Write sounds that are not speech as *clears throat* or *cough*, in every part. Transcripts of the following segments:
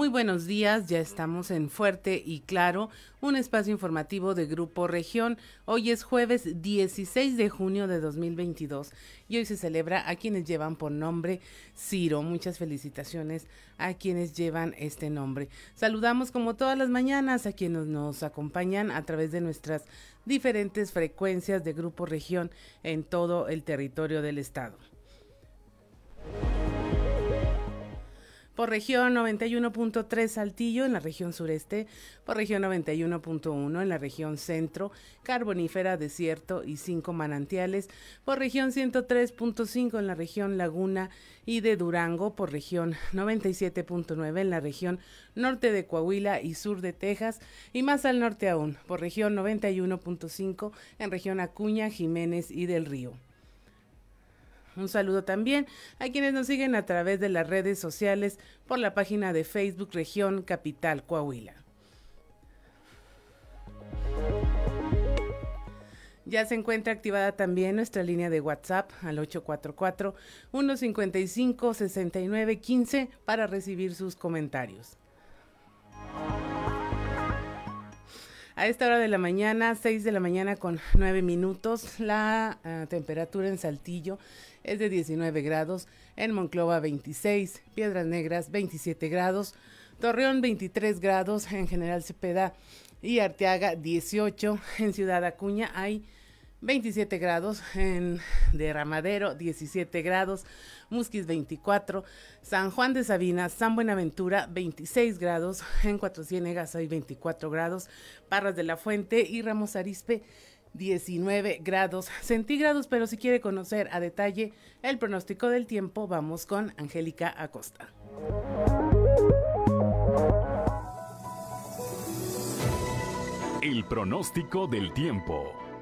Muy buenos días, ya estamos en Fuerte y Claro, un espacio informativo de Grupo Región. Hoy es jueves 16 de junio de 2022 y hoy se celebra a quienes llevan por nombre Ciro. Muchas felicitaciones a quienes llevan este nombre. Saludamos como todas las mañanas a quienes nos acompañan a través de nuestras diferentes frecuencias de Grupo Región en todo el territorio del estado. Por región 91.3 Saltillo en la región sureste, por región 91.1 en la región centro, carbonífera, desierto y cinco manantiales, por región 103.5 en la región Laguna y de Durango, por región 97.9 en la región norte de Coahuila y sur de Texas, y más al norte aún, por región 91.5 en región Acuña, Jiménez y del Río. Un saludo también a quienes nos siguen a través de las redes sociales por la página de Facebook Región Capital Coahuila. Ya se encuentra activada también nuestra línea de WhatsApp al 844-155-6915 para recibir sus comentarios. A esta hora de la mañana, 6 de la mañana con 9 minutos, la uh, temperatura en Saltillo es de 19 grados, en Monclova 26, Piedras Negras 27 grados, Torreón 23 grados, en General Cepeda y Arteaga 18, en Ciudad Acuña hay 27 grados, en Derramadero 17 grados, Musquis 24, San Juan de Sabina, San Buenaventura 26 grados, en Cuatro Ciénegas hay 24 grados, Parras de la Fuente y Ramos Arispe 19 grados centígrados, pero si quiere conocer a detalle el pronóstico del tiempo, vamos con Angélica Acosta. El pronóstico del tiempo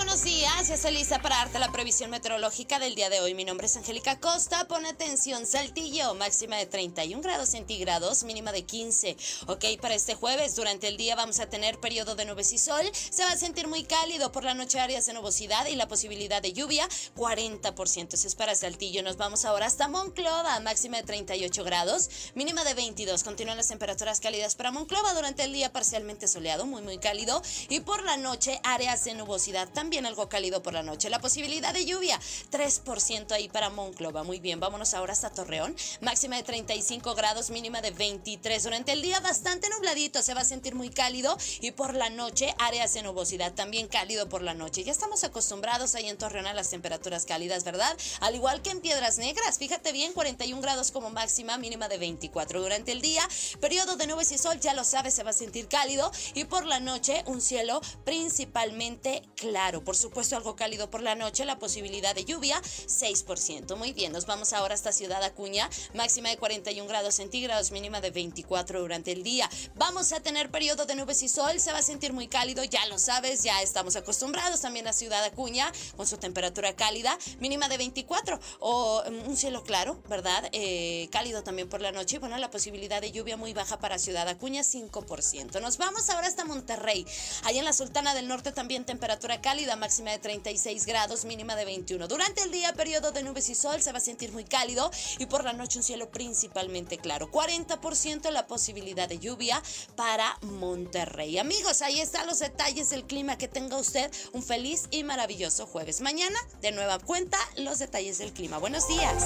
Buenos días. Ya estoy lista para darte la previsión meteorológica del día de hoy. Mi nombre es Angélica Costa. Pon atención, Saltillo, máxima de 31 grados centígrados, mínima de 15. Ok, para este jueves, durante el día vamos a tener periodo de nubes y sol. Se va a sentir muy cálido por la noche áreas de nubosidad y la posibilidad de lluvia, 40%. Eso es para Saltillo. Nos vamos ahora hasta Monclova, máxima de 38 grados, mínima de 22. Continúan las temperaturas cálidas para Monclova durante el día parcialmente soleado, muy muy cálido. Y por la noche áreas de nubosidad, también algo cálido por la noche. La posibilidad de lluvia, 3% ahí para Monclova. Muy bien, vámonos ahora hasta Torreón. Máxima de 35 grados, mínima de 23. Durante el día bastante nubladito, se va a sentir muy cálido y por la noche áreas de nubosidad, también cálido por la noche. Ya estamos acostumbrados ahí en Torreón a las temperaturas cálidas, ¿verdad? Al igual que en Piedras Negras, fíjate bien, 41 grados como máxima, mínima de 24 durante el día. Periodo de nubes y sol, ya lo sabes, se va a sentir cálido y por la noche un cielo principalmente claro. Por supuesto, algo cálido por la noche, la posibilidad de lluvia, 6%. Muy bien, nos vamos ahora hasta Ciudad Acuña, máxima de 41 grados centígrados, mínima de 24 durante el día. Vamos a tener periodo de nubes y sol, se va a sentir muy cálido, ya lo sabes, ya estamos acostumbrados también a Ciudad Acuña, con su temperatura cálida, mínima de 24, o mm, un cielo claro, ¿verdad? Eh, cálido también por la noche, bueno, la posibilidad de lluvia muy baja para Ciudad Acuña, 5%. Nos vamos ahora hasta Monterrey, ahí en la Sultana del Norte también temperatura cálida, máxima de 36 grados, mínima de 21. Durante el día, periodo de nubes y sol, se va a sentir muy cálido y por la noche un cielo principalmente claro. 40% la posibilidad de lluvia para Monterrey. Amigos, ahí están los detalles del clima. Que tenga usted un feliz y maravilloso jueves. Mañana, de nueva cuenta, los detalles del clima. Buenos días.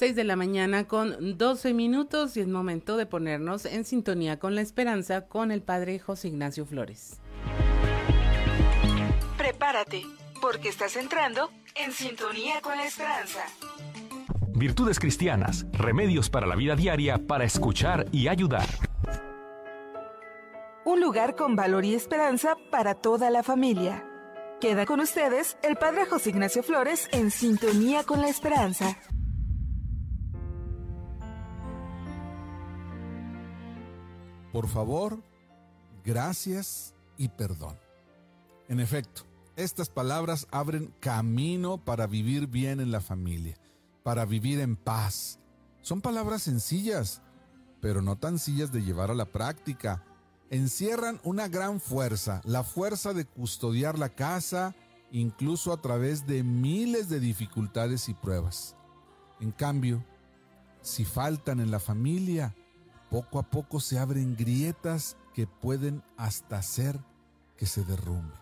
6 de la mañana con 12 minutos y es momento de ponernos en sintonía con la esperanza con el Padre José Ignacio Flores. Prepárate, porque estás entrando en sintonía con la esperanza. Virtudes cristianas, remedios para la vida diaria para escuchar y ayudar. Un lugar con valor y esperanza para toda la familia. Queda con ustedes el Padre José Ignacio Flores en sintonía con la esperanza. Por favor, gracias y perdón. En efecto, estas palabras abren camino para vivir bien en la familia, para vivir en paz, Son palabras sencillas, pero no tan sencillas de llevar a la práctica. Encierran una gran fuerza, la fuerza de custodiar la casa, incluso a través de miles de dificultades y pruebas. En cambio, si faltan en la familia, poco a poco se abren grietas que pueden hasta hacer que se derrumbe.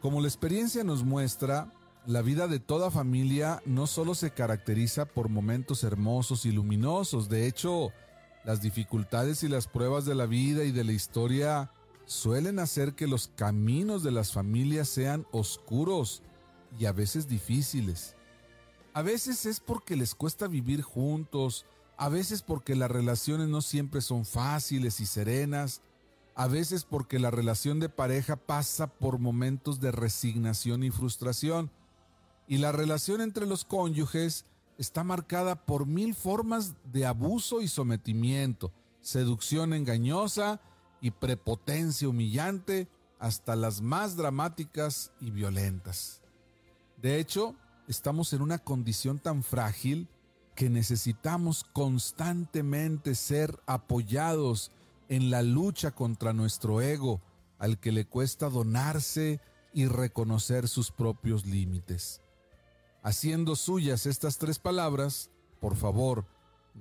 Como la experiencia nos muestra, la vida de toda familia no solo se caracteriza por momentos hermosos y luminosos, de hecho, las dificultades y las pruebas de la vida y de la historia suelen hacer que los caminos de las familias sean oscuros y a veces difíciles. A veces es porque les cuesta vivir juntos, a veces porque las relaciones no siempre son fáciles y serenas, a veces porque la relación de pareja pasa por momentos de resignación y frustración, y la relación entre los cónyuges está marcada por mil formas de abuso y sometimiento, seducción engañosa y prepotencia humillante, hasta las más dramáticas y violentas. De hecho, estamos en una condición tan frágil que necesitamos constantemente ser apoyados en la lucha contra nuestro ego, al que le cuesta donarse y reconocer sus propios límites. Haciendo suyas estas tres palabras, por favor,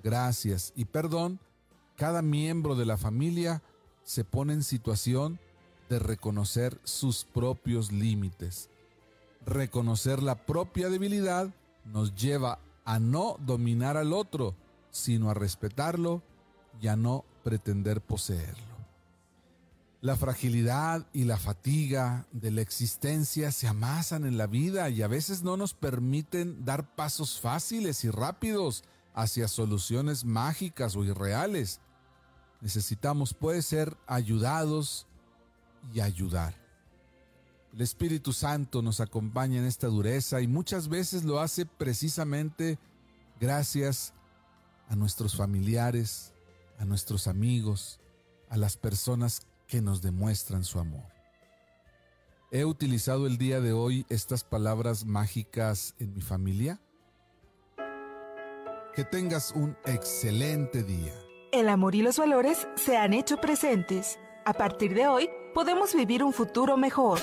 gracias y perdón, cada miembro de la familia se pone en situación de reconocer sus propios límites. Reconocer la propia debilidad nos lleva a no dominar al otro, sino a respetarlo y a no pretender poseerlo. La fragilidad y la fatiga de la existencia se amasan en la vida y a veces no nos permiten dar pasos fáciles y rápidos hacia soluciones mágicas o irreales. Necesitamos, puede ser, ayudados y ayudar. El Espíritu Santo nos acompaña en esta dureza y muchas veces lo hace precisamente gracias a nuestros familiares, a nuestros amigos, a las personas que nos demuestran su amor. ¿He utilizado el día de hoy estas palabras mágicas en mi familia? Que tengas un excelente día. El amor y los valores se han hecho presentes. A partir de hoy, podemos vivir un futuro mejor.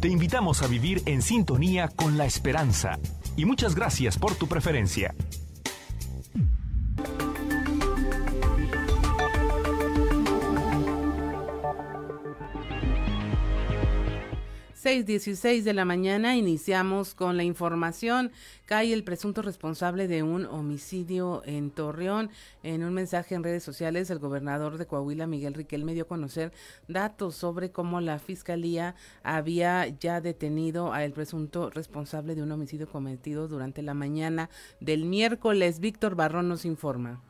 Te invitamos a vivir en sintonía con la esperanza. Y muchas gracias por tu preferencia. 6.16 de la mañana iniciamos con la información. Cae el presunto responsable de un homicidio en Torreón. En un mensaje en redes sociales, el gobernador de Coahuila, Miguel Riquelme, dio a conocer datos sobre cómo la fiscalía había ya detenido al presunto responsable de un homicidio cometido durante la mañana del miércoles. Víctor Barrón nos informa.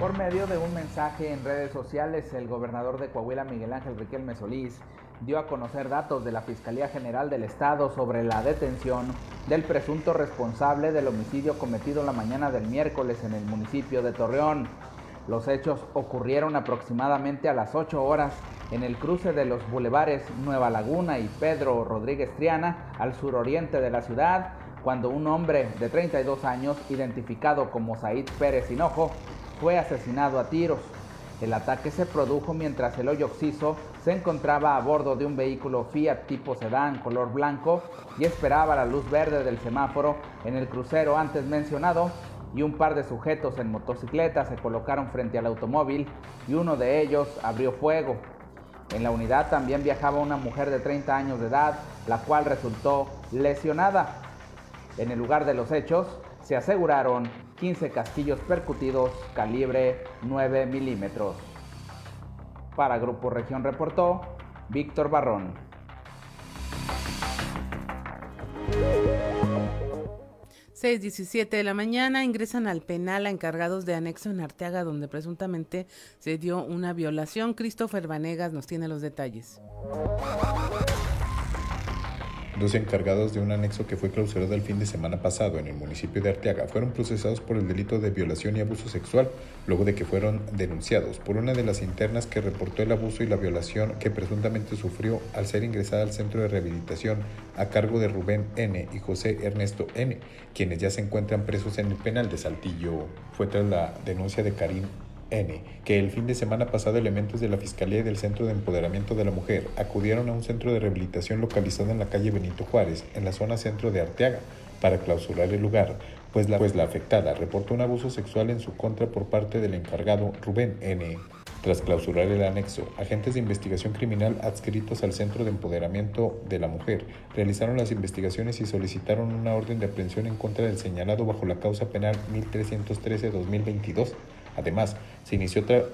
Por medio de un mensaje en redes sociales, el gobernador de Coahuila, Miguel Ángel Riquelme Solís, dio a conocer datos de la Fiscalía General del Estado sobre la detención del presunto responsable del homicidio cometido la mañana del miércoles en el municipio de Torreón. Los hechos ocurrieron aproximadamente a las 8 horas en el cruce de los bulevares Nueva Laguna y Pedro Rodríguez Triana al suroriente de la ciudad, cuando un hombre de 32 años, identificado como Said Pérez Hinojo, fue asesinado a tiros. El ataque se produjo mientras el hoyo oxiso se encontraba a bordo de un vehículo Fiat tipo sedán color blanco y esperaba la luz verde del semáforo en el crucero antes mencionado y un par de sujetos en motocicleta se colocaron frente al automóvil y uno de ellos abrió fuego. En la unidad también viajaba una mujer de 30 años de edad, la cual resultó lesionada. En el lugar de los hechos se aseguraron 15 casquillos percutidos calibre 9 milímetros. Para Grupo Región reportó Víctor Barrón. 6.17 de la mañana ingresan al penal a encargados de anexo en Arteaga donde presuntamente se dio una violación. Christopher Vanegas nos tiene los detalles. Dos encargados de un anexo que fue clausurado el fin de semana pasado en el municipio de Arteaga fueron procesados por el delito de violación y abuso sexual, luego de que fueron denunciados por una de las internas que reportó el abuso y la violación que presuntamente sufrió al ser ingresada al centro de rehabilitación a cargo de Rubén N. y José Ernesto N., quienes ya se encuentran presos en el penal de Saltillo. Fue tras la denuncia de Karim N, que el fin de semana pasado elementos de la Fiscalía y del Centro de Empoderamiento de la Mujer acudieron a un centro de rehabilitación localizado en la calle Benito Juárez, en la zona centro de Arteaga, para clausurar el lugar, pues la, pues la afectada reportó un abuso sexual en su contra por parte del encargado Rubén N. Tras clausurar el anexo, agentes de investigación criminal adscritos al Centro de Empoderamiento de la Mujer realizaron las investigaciones y solicitaron una orden de aprehensión en contra del señalado bajo la causa penal 1313-2022 Además, se inició otra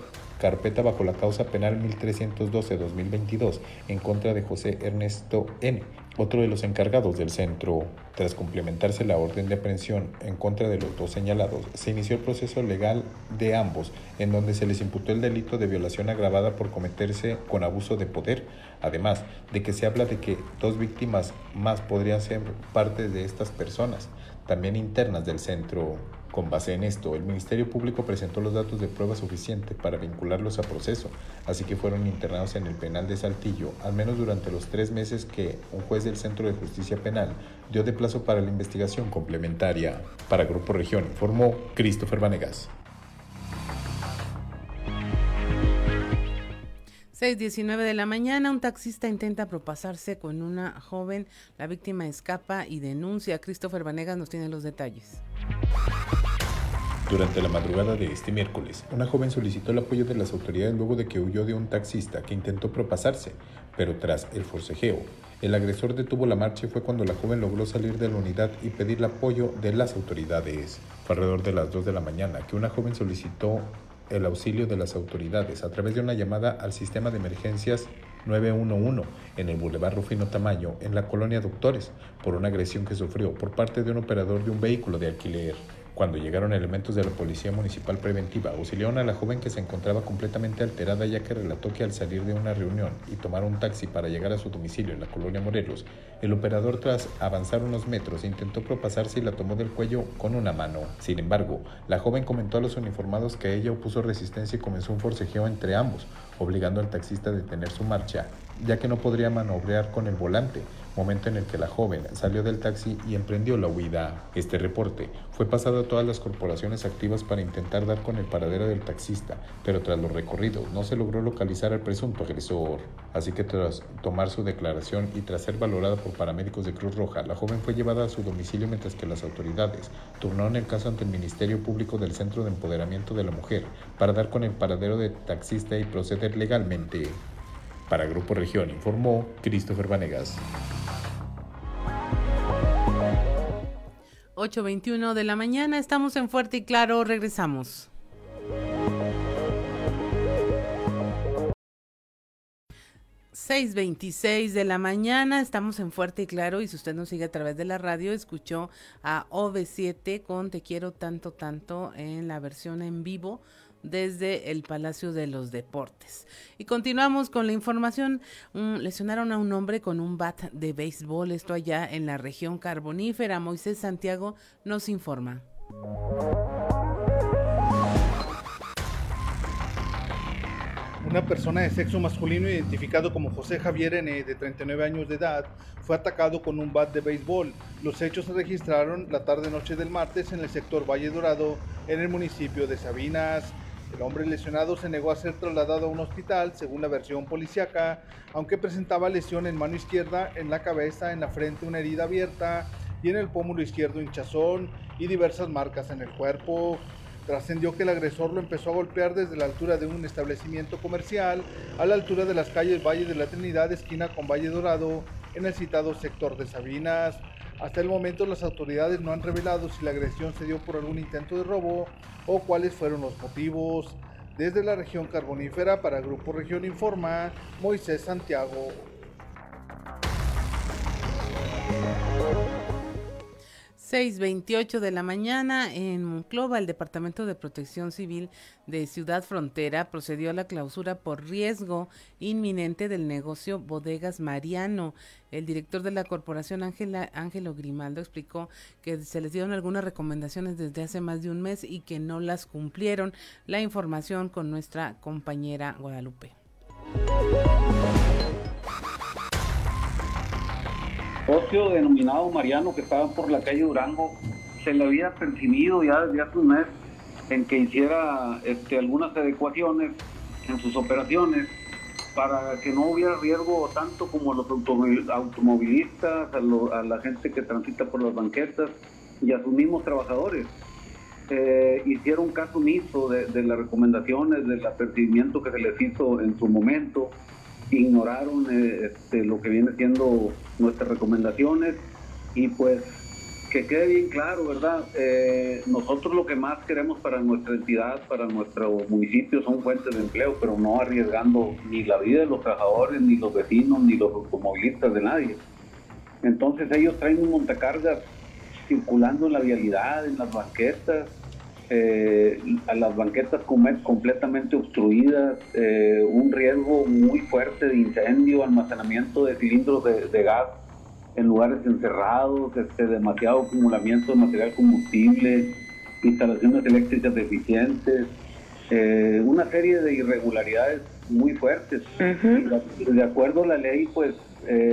carpeta bajo la causa penal 1312-2022 en contra de José Ernesto N., otro de los encargados del centro. Tras complementarse la orden de aprehensión en contra de los dos señalados, se inició el proceso legal de ambos, en donde se les imputó el delito de violación agravada por cometerse con abuso de poder, además de que se habla de que dos víctimas más podrían ser parte de estas personas, también internas del centro. Con base en esto, el Ministerio Público presentó los datos de prueba suficiente para vincularlos a proceso, así que fueron internados en el penal de Saltillo, al menos durante los tres meses que un juez del Centro de Justicia Penal dio de plazo para la investigación complementaria. Para Grupo Región informó Christopher Vanegas. 6.19 de la mañana, un taxista intenta propasarse con una joven. La víctima escapa y denuncia. Christopher Vanegas nos tiene los detalles. Durante la madrugada de este miércoles, una joven solicitó el apoyo de las autoridades luego de que huyó de un taxista que intentó propasarse, pero tras el forcejeo, el agresor detuvo la marcha y fue cuando la joven logró salir de la unidad y pedir el apoyo de las autoridades. Fue alrededor de las 2 de la mañana que una joven solicitó el auxilio de las autoridades a través de una llamada al sistema de emergencias 911 en el Boulevard Rufino Tamayo, en la colonia Doctores, por una agresión que sufrió por parte de un operador de un vehículo de alquiler. Cuando llegaron elementos de la Policía Municipal Preventiva, auxiliaron a la joven que se encontraba completamente alterada ya que relató que al salir de una reunión y tomar un taxi para llegar a su domicilio en la colonia Morelos, el operador tras avanzar unos metros intentó propasarse y la tomó del cuello con una mano. Sin embargo, la joven comentó a los uniformados que ella opuso resistencia y comenzó un forcejeo entre ambos, obligando al taxista a detener su marcha, ya que no podría manobrear con el volante momento en el que la joven salió del taxi y emprendió la huida. Este reporte fue pasado a todas las corporaciones activas para intentar dar con el paradero del taxista, pero tras los recorridos no se logró localizar al presunto agresor. Así que tras tomar su declaración y tras ser valorada por paramédicos de Cruz Roja, la joven fue llevada a su domicilio mientras que las autoridades turnaron el caso ante el Ministerio Público del Centro de Empoderamiento de la Mujer para dar con el paradero del taxista y proceder legalmente. Para Grupo Región informó Christopher Vanegas. 8.21 de la mañana, estamos en Fuerte y Claro, regresamos. ...6.26 de la mañana, estamos en Fuerte y Claro... ...y si usted nos sigue a través de la radio... ...escuchó a OV7 con Te Quiero Tanto Tanto... ...en la versión en vivo desde el Palacio de los Deportes. Y continuamos con la información. lesionaron a un hombre con un bat de béisbol, esto allá en la región carbonífera. Moisés Santiago nos informa. Una persona de sexo masculino identificado como José Javier N., de 39 años de edad, fue atacado con un bat de béisbol. Los hechos se registraron la tarde-noche del martes en el sector Valle Dorado, en el municipio de Sabinas. El hombre lesionado se negó a ser trasladado a un hospital, según la versión policíaca, aunque presentaba lesión en mano izquierda, en la cabeza, en la frente una herida abierta y en el pómulo izquierdo hinchazón y diversas marcas en el cuerpo. Trascendió que el agresor lo empezó a golpear desde la altura de un establecimiento comercial a la altura de las calles Valle de la Trinidad, esquina con Valle Dorado, en el citado sector de Sabinas. Hasta el momento las autoridades no han revelado si la agresión se dio por algún intento de robo o cuáles fueron los motivos. Desde la región carbonífera para Grupo Región Informa, Moisés Santiago. 6.28 de la mañana en Monclova, el Departamento de Protección Civil de Ciudad Frontera procedió a la clausura por riesgo inminente del negocio Bodegas Mariano. El director de la corporación, Ángelo Grimaldo, explicó que se les dieron algunas recomendaciones desde hace más de un mes y que no las cumplieron. La información con nuestra compañera Guadalupe ocio denominado Mariano que estaba por la calle Durango, se le había percibido ya desde hace un mes en que hiciera este, algunas adecuaciones en sus operaciones para que no hubiera riesgo tanto como los automovilistas, a, la gente que transita por las banquetas y a sus mismos trabajadores. Eh, hicieron caso omiso de, de, las recomendaciones, del apercibimiento que se les hizo en su momento ignoraron este, lo que viene siendo nuestras recomendaciones y pues que quede bien claro, ¿verdad? Eh, nosotros lo que más queremos para nuestra entidad, para nuestro municipio son fuentes de empleo, pero no arriesgando ni la vida de los trabajadores, ni los vecinos, ni los automovilistas de nadie. Entonces ellos traen un montacargas circulando en la vialidad, en las banquetas, eh, a las banquetas completamente obstruidas, eh, un riesgo muy fuerte de incendio, almacenamiento de cilindros de, gas en lugares encerrados, este, demasiado acumulamiento de material combustible, instalaciones eléctricas deficientes, eh, una serie de irregularidades muy fuertes. De acuerdo a la ley, pues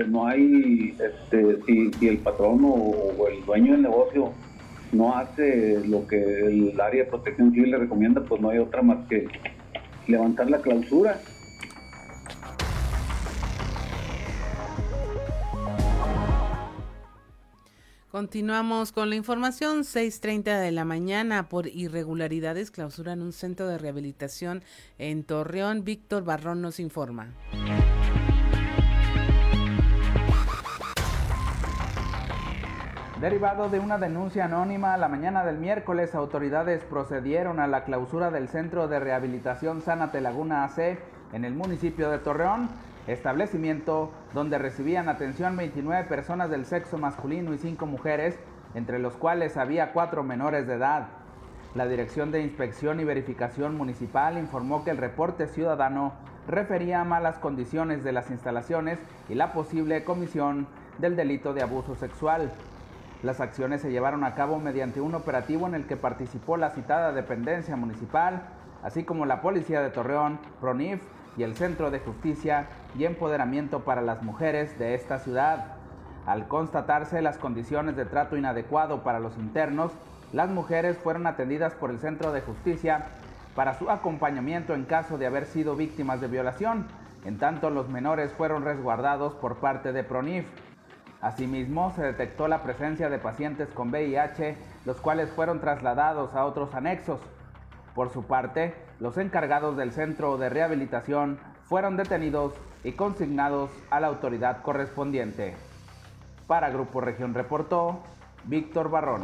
no hay, este, si, el patrón o el dueño del negocio no hace lo que el área de protección civil le recomienda, pues no hay otra más que levantar la clausura. Continuamos con la información. 6.30 de la mañana por irregularidades clausuran un centro de rehabilitación en Torreón. Víctor Barrón nos informa. Derivado de una denuncia anónima, la mañana del miércoles autoridades procedieron a la clausura del Centro de Rehabilitación Sánate Laguna AC en el municipio de Torreón, establecimiento donde recibían atención 29 personas del sexo masculino y 5 mujeres, entre los cuales había 4 menores de edad. La Dirección de Inspección y Verificación Municipal informó que el reporte ciudadano refería a malas condiciones de las instalaciones y la posible comisión del delito de abuso sexual. Las acciones se llevaron a cabo mediante un operativo en el que participó la citada dependencia municipal, así como la Policía de Torreón, PRONIF y el Centro de Justicia y Empoderamiento para las Mujeres de esta ciudad. Al constatarse las condiciones de trato inadecuado para los internos, las mujeres fueron atendidas por el Centro de Justicia para su acompañamiento en caso de haber sido víctimas de violación, en tanto los menores fueron resguardados por parte de PRONIF. Asimismo, se detectó la presencia de pacientes con VIH, los cuales fueron trasladados a otros anexos. Por su parte, los encargados del centro de rehabilitación fueron detenidos y consignados a la autoridad correspondiente. Para Grupo Región reportó Víctor Barrón.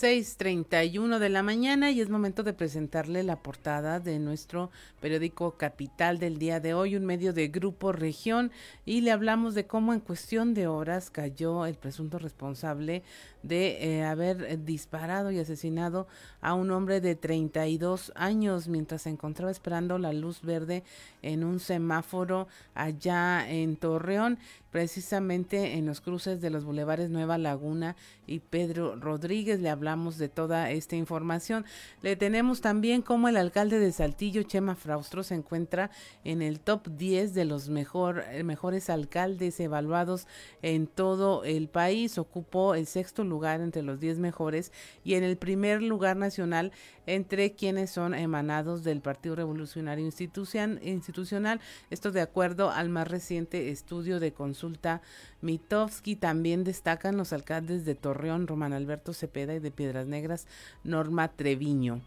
6:31 de la mañana y es momento de presentarle la portada de nuestro periódico Capital del día de hoy, un medio de Grupo Región, y le hablamos de cómo en cuestión de horas cayó el presunto responsable de eh, haber disparado y asesinado a un hombre de 32 años mientras se encontraba esperando la luz verde en un semáforo allá en Torreón precisamente en los cruces de los bulevares Nueva Laguna y Pedro Rodríguez. Le hablamos de toda esta información. Le tenemos también cómo el alcalde de Saltillo, Chema Fraustro, se encuentra en el top 10 de los mejor, eh, mejores alcaldes evaluados en todo el país. Ocupó el sexto lugar entre los 10 mejores y en el primer lugar nacional entre quienes son emanados del Partido Revolucionario Institucional. Esto de acuerdo al más reciente estudio de consulta Mitowski. También destacan los alcaldes de Torreón, Román Alberto Cepeda y de Piedras Negras, Norma Treviño.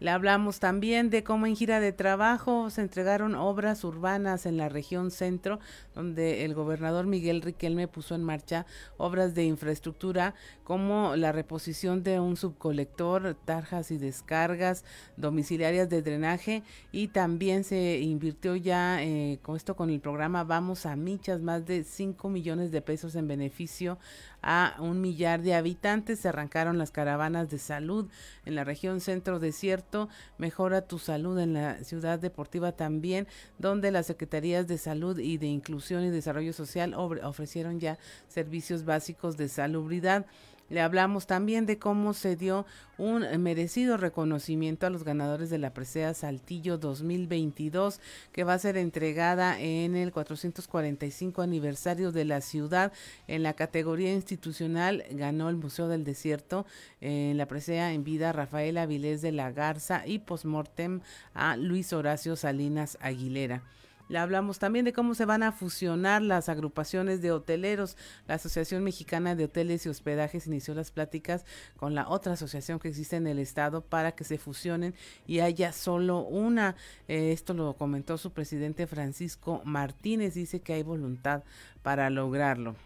Le hablamos también de cómo en gira de trabajo se entregaron obras urbanas en la región centro, donde el gobernador Miguel Riquelme puso en marcha obras de infraestructura como la reposición de un subcolector, tarjas y descargas domiciliarias de drenaje y también se invirtió ya eh, con esto con el programa Vamos a Michas más de 5 millones de pesos en beneficio a un millar de habitantes. Se arrancaron las caravanas de salud en la región centro desierto. Mejora tu salud en la ciudad deportiva también, donde las secretarías de salud y de inclusión y desarrollo social ofrecieron ya servicios básicos de salubridad. Le hablamos también de cómo se dio un merecido reconocimiento a los ganadores de la presea Saltillo 2022, que va a ser entregada en el 445 aniversario de la ciudad. En la categoría institucional ganó el Museo del Desierto, en la presea en vida Rafael Avilés de la Garza y postmortem a Luis Horacio Salinas Aguilera. Le hablamos también de cómo se van a fusionar las agrupaciones de hoteleros. La Asociación Mexicana de Hoteles y Hospedajes inició las pláticas con la otra asociación que existe en el estado para que se fusionen y haya solo una. Eh, esto lo comentó su presidente Francisco Martínez. Dice que hay voluntad para lograrlo.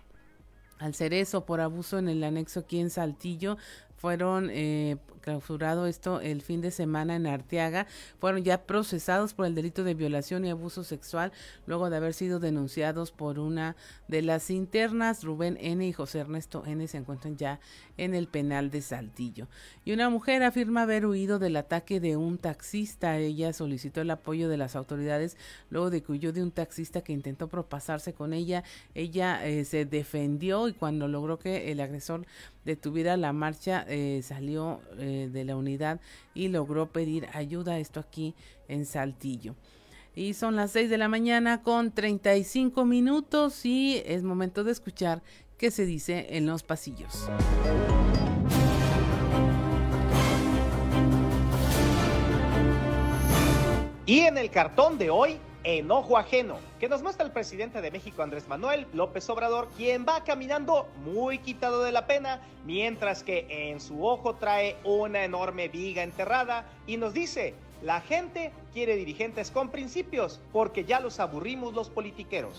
Al ser eso por abuso en el anexo aquí en Saltillo, fueron eh, clausurado esto el fin de semana en Arteaga, fueron ya procesados por el delito de violación y abuso sexual luego de haber sido denunciados por una de las internas. Rubén N y José Ernesto N se encuentran ya en el penal de Saltillo. Y una mujer afirma haber huido del ataque de un taxista. Ella solicitó el apoyo de las autoridades luego de que huyó de un taxista que intentó propasarse con ella. Ella eh, se defendió y cuando logró que el agresor detuviera la marcha eh, salió eh, de la unidad y logró pedir ayuda. Esto aquí en Saltillo. Y son las 6 de la mañana con 35 minutos y es momento de escuchar qué se dice en los pasillos. Y en el cartón de hoy, enojo ajeno, que nos muestra el presidente de México Andrés Manuel López Obrador, quien va caminando muy quitado de la pena, mientras que en su ojo trae una enorme viga enterrada y nos dice, la gente quiere dirigentes con principios, porque ya los aburrimos los politiqueros.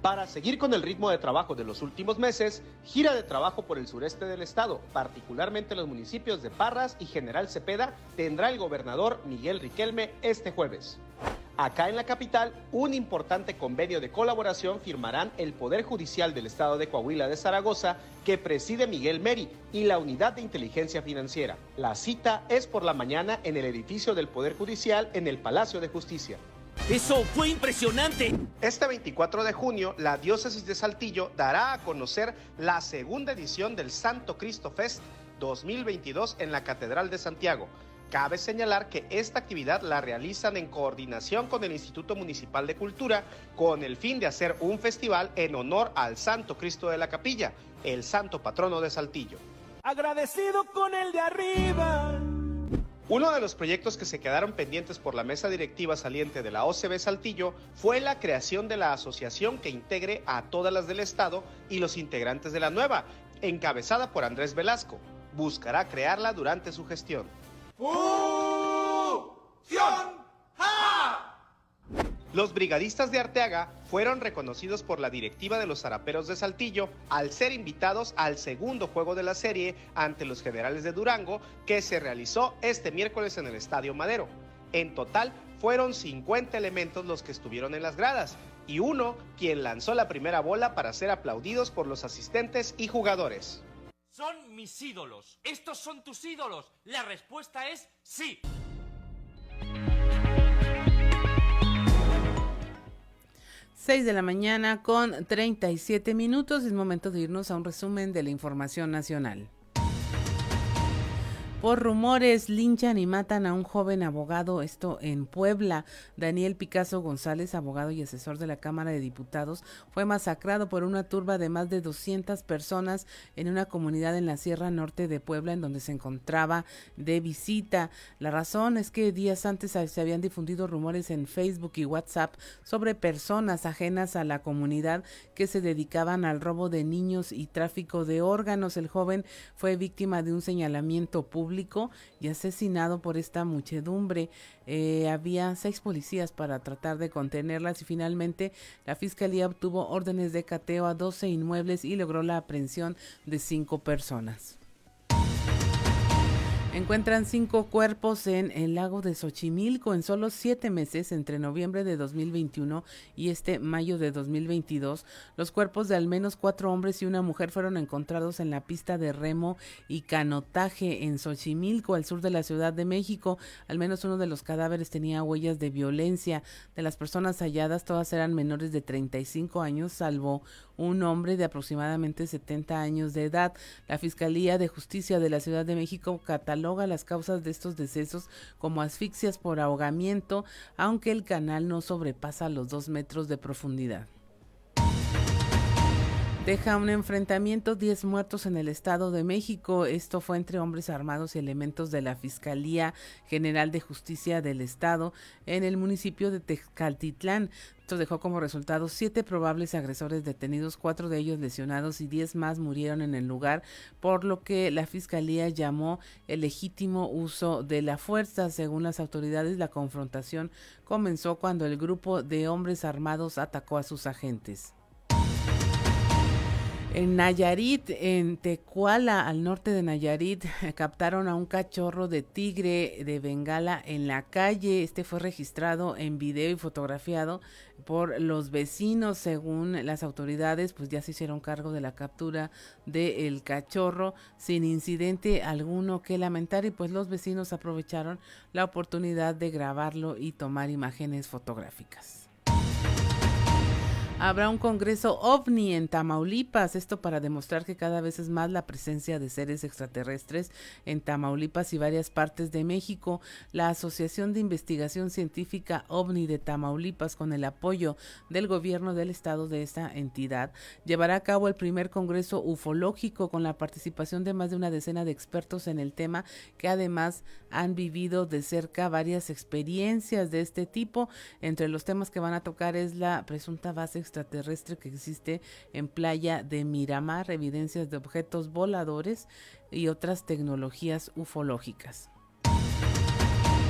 Para seguir con el ritmo de trabajo de los últimos meses, gira de trabajo por el sureste del estado, particularmente los municipios de Parras y General Cepeda, tendrá el gobernador Miguel Riquelme este jueves. Acá en la capital, un importante convenio de colaboración firmarán el Poder Judicial del Estado de Coahuila de Zaragoza, que preside Miguel Meri, y la Unidad de Inteligencia Financiera. La cita es por la mañana en el edificio del Poder Judicial en el Palacio de Justicia. Eso fue impresionante. Este 24 de junio, la diócesis de Saltillo dará a conocer la segunda edición del Santo Cristo Fest 2022 en la Catedral de Santiago. Cabe señalar que esta actividad la realizan en coordinación con el Instituto Municipal de Cultura con el fin de hacer un festival en honor al Santo Cristo de la Capilla, el santo patrono de Saltillo. Agradecido con el de arriba. Uno de los proyectos que se quedaron pendientes por la mesa directiva saliente de la OCB Saltillo fue la creación de la asociación que integre a todas las del Estado y los integrantes de la nueva, encabezada por Andrés Velasco. Buscará crearla durante su gestión. Los brigadistas de Arteaga fueron reconocidos por la directiva de los zaraperos de Saltillo al ser invitados al segundo juego de la serie ante los generales de Durango que se realizó este miércoles en el Estadio Madero. En total fueron 50 elementos los que estuvieron en las gradas y uno quien lanzó la primera bola para ser aplaudidos por los asistentes y jugadores. Son mis ídolos. Estos son tus ídolos. La respuesta es sí. Seis de la mañana con 37 minutos. Es momento de irnos a un resumen de la información nacional. Por rumores, linchan y matan a un joven abogado, esto en Puebla. Daniel Picasso González, abogado y asesor de la Cámara de Diputados, fue masacrado por una turba de más de 200 personas en una comunidad en la Sierra Norte de Puebla, en donde se encontraba de visita. La razón es que días antes se habían difundido rumores en Facebook y WhatsApp sobre personas ajenas a la comunidad que se dedicaban al robo de niños y tráfico de órganos. El joven fue víctima de un señalamiento público público y asesinado por esta muchedumbre. Eh, había seis policías para tratar de contenerlas y finalmente la fiscalía obtuvo órdenes de cateo a 12 inmuebles y logró la aprehensión de cinco personas. Encuentran cinco cuerpos en el lago de Xochimilco en solo siete meses, entre noviembre de 2021 y este mayo de 2022. Los cuerpos de al menos cuatro hombres y una mujer fueron encontrados en la pista de remo y canotaje en Xochimilco, al sur de la Ciudad de México. Al menos uno de los cadáveres tenía huellas de violencia. De las personas halladas, todas eran menores de 35 años, salvo un hombre de aproximadamente 70 años de edad. La Fiscalía de Justicia de la Ciudad de México las causas de estos decesos como asfixias por ahogamiento, aunque el canal no sobrepasa los dos metros de profundidad. Deja un enfrentamiento, 10 muertos en el Estado de México. Esto fue entre hombres armados y elementos de la Fiscalía General de Justicia del Estado en el municipio de Tezcaltitlán. Esto dejó como resultado siete probables agresores detenidos, cuatro de ellos lesionados y diez más murieron en el lugar, por lo que la Fiscalía llamó el legítimo uso de la fuerza. Según las autoridades, la confrontación comenzó cuando el grupo de hombres armados atacó a sus agentes. En Nayarit, en Tecuala, al norte de Nayarit, *laughs* captaron a un cachorro de tigre de Bengala en la calle. Este fue registrado en video y fotografiado por los vecinos. Según las autoridades, pues ya se hicieron cargo de la captura del cachorro sin incidente alguno que lamentar y pues los vecinos aprovecharon la oportunidad de grabarlo y tomar imágenes fotográficas. Habrá un congreso ovni en Tamaulipas, esto para demostrar que cada vez es más la presencia de seres extraterrestres en Tamaulipas y varias partes de México. La Asociación de Investigación Científica OVNI de Tamaulipas, con el apoyo del gobierno del estado de esta entidad, llevará a cabo el primer congreso ufológico con la participación de más de una decena de expertos en el tema que además han vivido de cerca varias experiencias de este tipo. Entre los temas que van a tocar es la presunta base extraterrestre que existe en playa de Miramar, evidencias de objetos voladores y otras tecnologías ufológicas.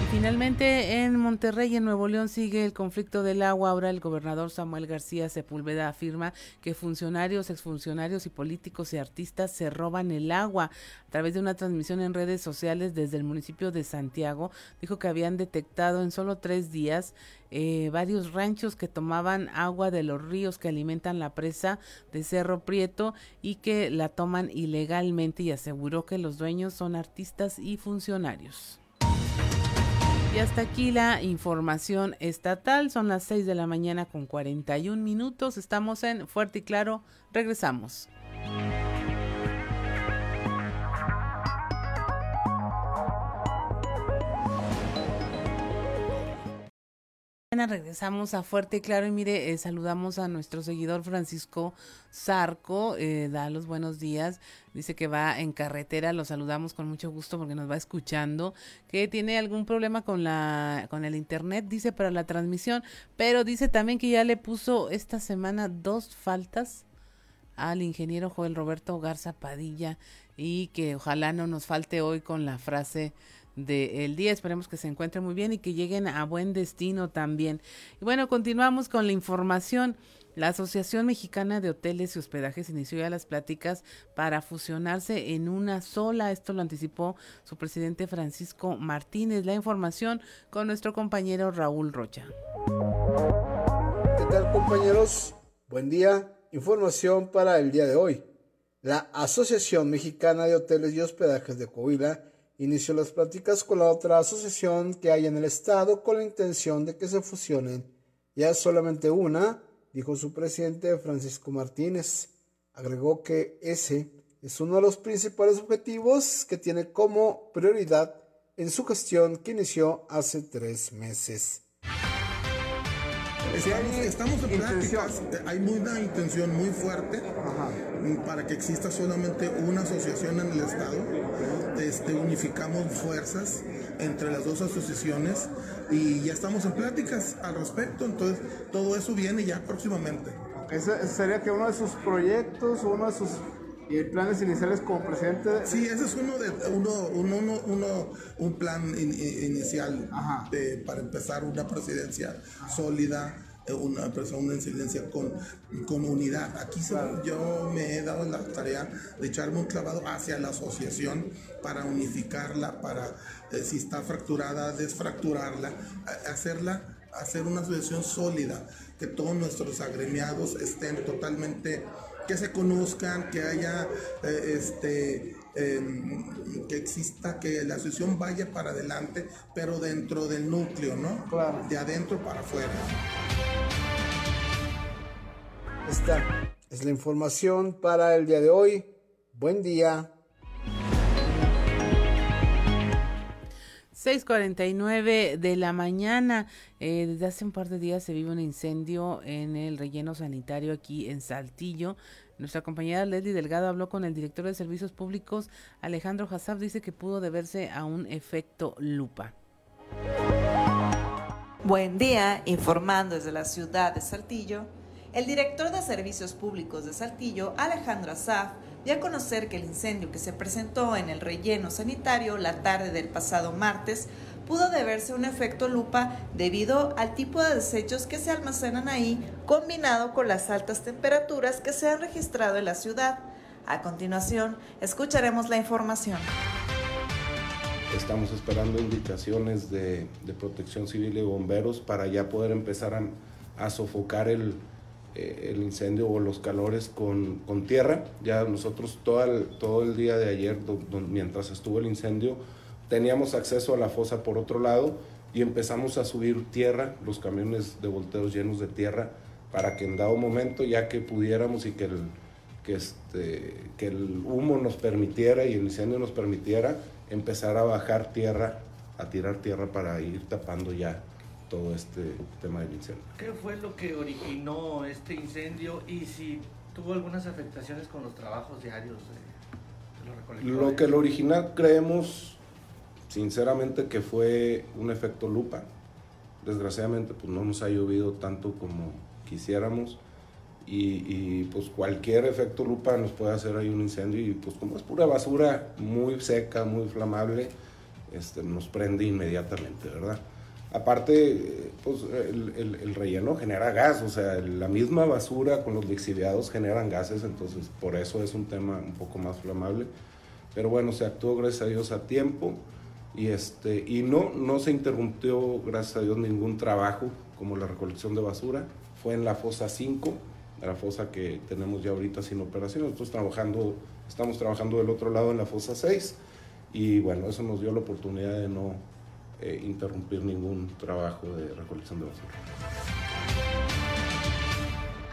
Finalmente, en Monterrey, en Nuevo León, sigue el conflicto del agua. Ahora el gobernador Samuel García Sepúlveda afirma que funcionarios, exfuncionarios y políticos y artistas se roban el agua. A través de una transmisión en redes sociales desde el municipio de Santiago, dijo que habían detectado en solo tres días eh, varios ranchos que tomaban agua de los ríos que alimentan la presa de Cerro Prieto y que la toman ilegalmente y aseguró que los dueños son artistas y funcionarios. Y hasta aquí la información estatal. Son las 6 de la mañana con 41 minutos. Estamos en Fuerte y Claro. Regresamos. Regresamos a Fuerte y Claro y mire, eh, saludamos a nuestro seguidor Francisco Zarco, eh, da los buenos días, dice que va en carretera, lo saludamos con mucho gusto porque nos va escuchando, que tiene algún problema con la con el internet, dice para la transmisión, pero dice también que ya le puso esta semana dos faltas al ingeniero Joel Roberto Garza Padilla y que ojalá no nos falte hoy con la frase del día. Esperemos que se encuentren muy bien y que lleguen a buen destino también. Y bueno, continuamos con la información. La Asociación Mexicana de Hoteles y Hospedajes inició ya las pláticas para fusionarse en una sola. Esto lo anticipó su presidente Francisco Martínez. La información con nuestro compañero Raúl Rocha. ¿Qué tal compañeros? Buen día. Información para el día de hoy. La Asociación Mexicana de Hoteles y Hospedajes de Coahuila inició las pláticas con la otra asociación que hay en el estado con la intención de que se fusionen. Ya solamente una, dijo su presidente Francisco Martínez. Agregó que ese es uno de los principales objetivos que tiene como prioridad en su gestión que inició hace tres meses. Estamos, en pláticas, hay una intención muy fuerte para que exista solamente una asociación en el Estado. Este, unificamos fuerzas entre las dos asociaciones y ya estamos en pláticas al respecto, entonces todo eso viene ya próximamente. ¿Ese sería que uno de sus proyectos, uno de sus ¿Y el plan es iniciales como presidente? Sí, ese es uno de uno, uno, uno, uno un plan inicial de, para empezar una presidencia sólida, una persona, una incidencia con, con unidad. Aquí yo me he dado la tarea de echarme un clavado hacia la asociación para unificarla, para eh, si está fracturada, desfracturarla, hacerla, hacer una asociación sólida, que todos nuestros agremiados estén totalmente, que se conozcan, que haya eh, este que exista, que la asociación vaya para adelante, pero dentro del núcleo, ¿no? Claro. De adentro para afuera. Esta es la información para el día de hoy. Buen día. 6:49 de la mañana. Eh, desde hace un par de días se vive un incendio en el relleno sanitario aquí en Saltillo. Nuestra compañera Leslie Delgado habló con el director de Servicios Públicos, Alejandro Hassab. Dice que pudo deberse a un efecto lupa. Buen día, informando desde la ciudad de Saltillo. El director de Servicios Públicos de Saltillo, Alejandro Azaf, dio a conocer que el incendio que se presentó en el relleno sanitario la tarde del pasado martes pudo deberse a un efecto lupa debido al tipo de desechos que se almacenan ahí, combinado con las altas temperaturas que se han registrado en la ciudad. A continuación, escucharemos la información. Estamos esperando indicaciones de, protección civil y bomberos para ya poder empezar a sofocar el, eh, el incendio o los calores con, con tierra. Ya nosotros todo el, todo el día de ayer, mientras estuvo el incendio, teníamos acceso a la fosa por otro lado y empezamos a subir tierra, los camiones de volteos llenos de tierra, para que en dado momento, ya que pudiéramos y que el, que este, que el humo nos permitiera y el incendio nos permitiera, empezar a bajar tierra, a tirar tierra para ir tapando ya todo este tema del incendio. ¿Qué fue lo que originó este incendio y si tuvo algunas afectaciones con los trabajos diarios? Lo que lo original creemos, sinceramente, que fue un efecto lupa. Desgraciadamente, pues no nos ha llovido tanto como quisiéramos. Y, pues cualquier efecto lupa nos puede hacer ahí un incendio y pues como es pura basura muy seca, muy inflamable, este, nos prende inmediatamente, ¿verdad? Aparte, pues el, relleno genera gas, o sea, la misma basura con los lixiviados generan gases, entonces por eso es un tema un poco más flamable. Pero bueno, se actuó gracias a Dios a tiempo y, este, y no, no se interrumpió, gracias a Dios, ningún trabajo como la recolección de basura. Fue en la fosa 5, la fosa que tenemos ya ahorita sin operación. Nosotros trabajando, estamos trabajando del otro lado en la fosa 6 y bueno, eso nos dio la oportunidad de no eh, interrumpir ningún trabajo de recolección de basura.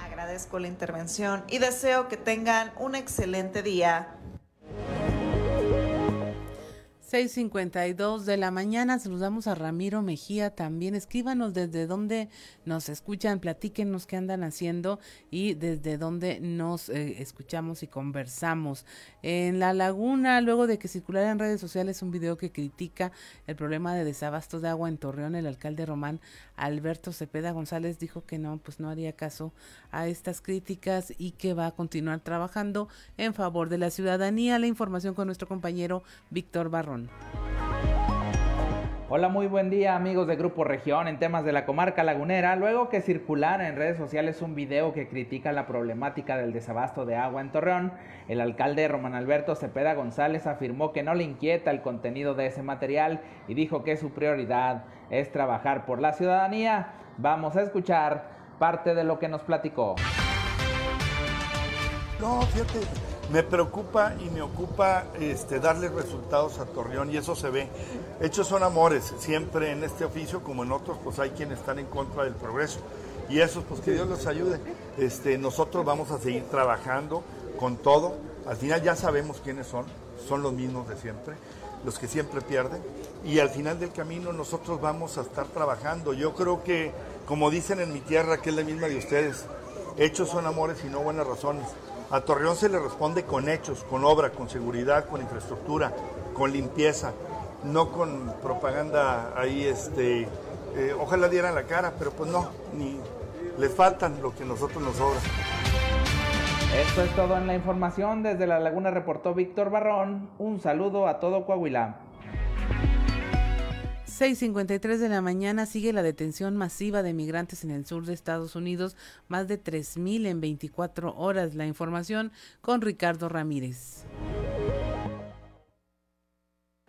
Agradezco la intervención y deseo que tengan un excelente día. 6.52 de la mañana, saludamos a Ramiro Mejía también. Escríbanos desde dónde nos escuchan, platíquenos qué andan haciendo y desde dónde nos eh, escuchamos y conversamos. En La Laguna, luego de que circulara en redes sociales un video que critica el problema de desabasto de agua en Torreón, el alcalde Román Alberto Cepeda González dijo que no, pues no haría caso a estas críticas y que va a continuar trabajando en favor de la ciudadanía. La información con nuestro compañero Víctor Barrón. Hola, muy buen día amigos de Grupo Región en temas de la comarca lagunera. Luego que circulara en redes sociales un video que critica la problemática del desabasto de agua en Torreón, el alcalde Román Alberto Cepeda González afirmó que no le inquieta el contenido de ese material y dijo que su prioridad es trabajar por la ciudadanía. Vamos a escuchar parte de lo que nos platicó. No, fíjate, me preocupa y me ocupa este, darle resultados a Torreón y eso se ve. Hechos son amores, siempre en este oficio como en otros, pues hay quienes están en contra del progreso. Y esos, pues que Dios los ayude. Este, nosotros vamos a seguir trabajando con todo. Al final ya sabemos quiénes son, son los mismos de siempre, los que siempre pierden. Y al final del camino nosotros vamos a estar trabajando. Yo creo que, como dicen en mi tierra, que es la misma de ustedes, hechos son amores y no buenas razones. A Torreón se le responde con hechos, con obra, con seguridad, con infraestructura, con limpieza, no con propaganda ahí, este, eh, ojalá dieran la cara, pero pues no, ni les faltan lo que nosotros nos sobra. Esto es todo en la información. Desde La Laguna reportó Víctor Barrón. Un saludo a todo Coahuila. 6.53 de la mañana sigue la detención masiva de migrantes en el sur de Estados Unidos, más de 3.000 en 24 horas. La información con Ricardo Ramírez.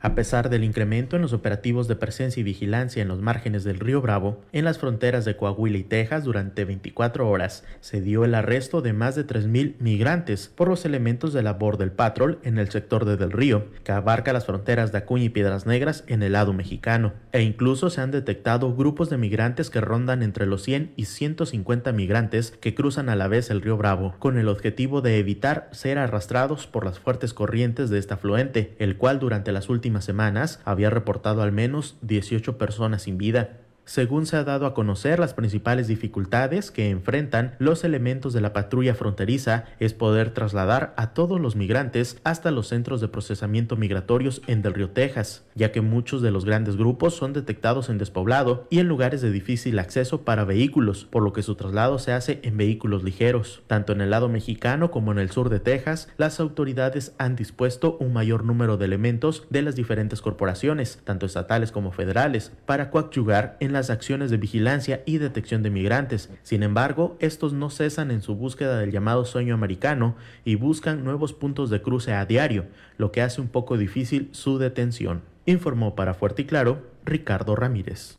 A pesar del incremento en los operativos de presencia y vigilancia en los márgenes del río Bravo, en las fronteras de Coahuila y Texas durante 24 horas, se dio el arresto de más de 3.000 migrantes por los elementos de la Border Patrol en el sector de Del Río, que abarca las fronteras de Acuña y Piedras Negras en el lado mexicano. E incluso se han detectado grupos de migrantes que rondan entre los 100 y 150 migrantes que cruzan a la vez el río Bravo, con el objetivo de evitar ser arrastrados por las fuertes corrientes de este afluente, el cual durante las últimas semanas había reportado al menos 18 personas sin vida. Según se ha dado a conocer, las principales dificultades que enfrentan los elementos de la patrulla fronteriza es poder trasladar a todos los migrantes hasta los centros de procesamiento migratorios en Del Río, Texas, ya que muchos de los grandes grupos son detectados en despoblado y en lugares de difícil acceso para vehículos, por lo que su traslado se hace en vehículos ligeros. Tanto en el lado mexicano como en el sur de Texas, las autoridades han dispuesto un mayor número de elementos de las diferentes corporaciones, tanto estatales como federales, para coadyuvar en las acciones de vigilancia y detección de migrantes. Sin embargo, estos no cesan en su búsqueda del llamado sueño americano y buscan nuevos puntos de cruce a diario, lo que hace un poco difícil su detención. Informó para Fuerte y Claro Ricardo Ramírez.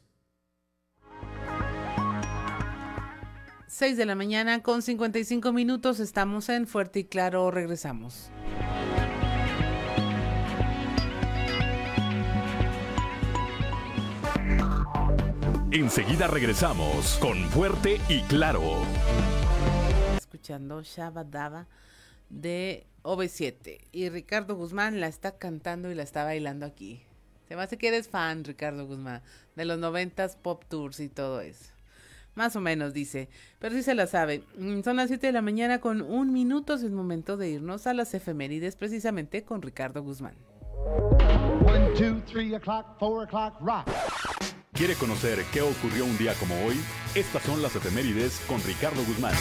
6 de la mañana con 55 minutos estamos en Fuerte y Claro, regresamos. Enseguida regresamos con Fuerte y Claro. Escuchando Shabadaba de OV7 y Ricardo Guzmán la está cantando y la está bailando aquí. Se me hace que eres fan, Ricardo Guzmán, de los noventas pop tours y todo eso. Más o menos, dice. Pero sí se la sabe. Mm, Son las 7 de la mañana con un minuto. Es el momento de irnos a las efemérides precisamente con Ricardo Guzmán. One, two, three o'clock, four o'clock, rock. ¿Quiere conocer qué ocurrió un día como hoy? Estas son las efemérides con Ricardo Guzmán.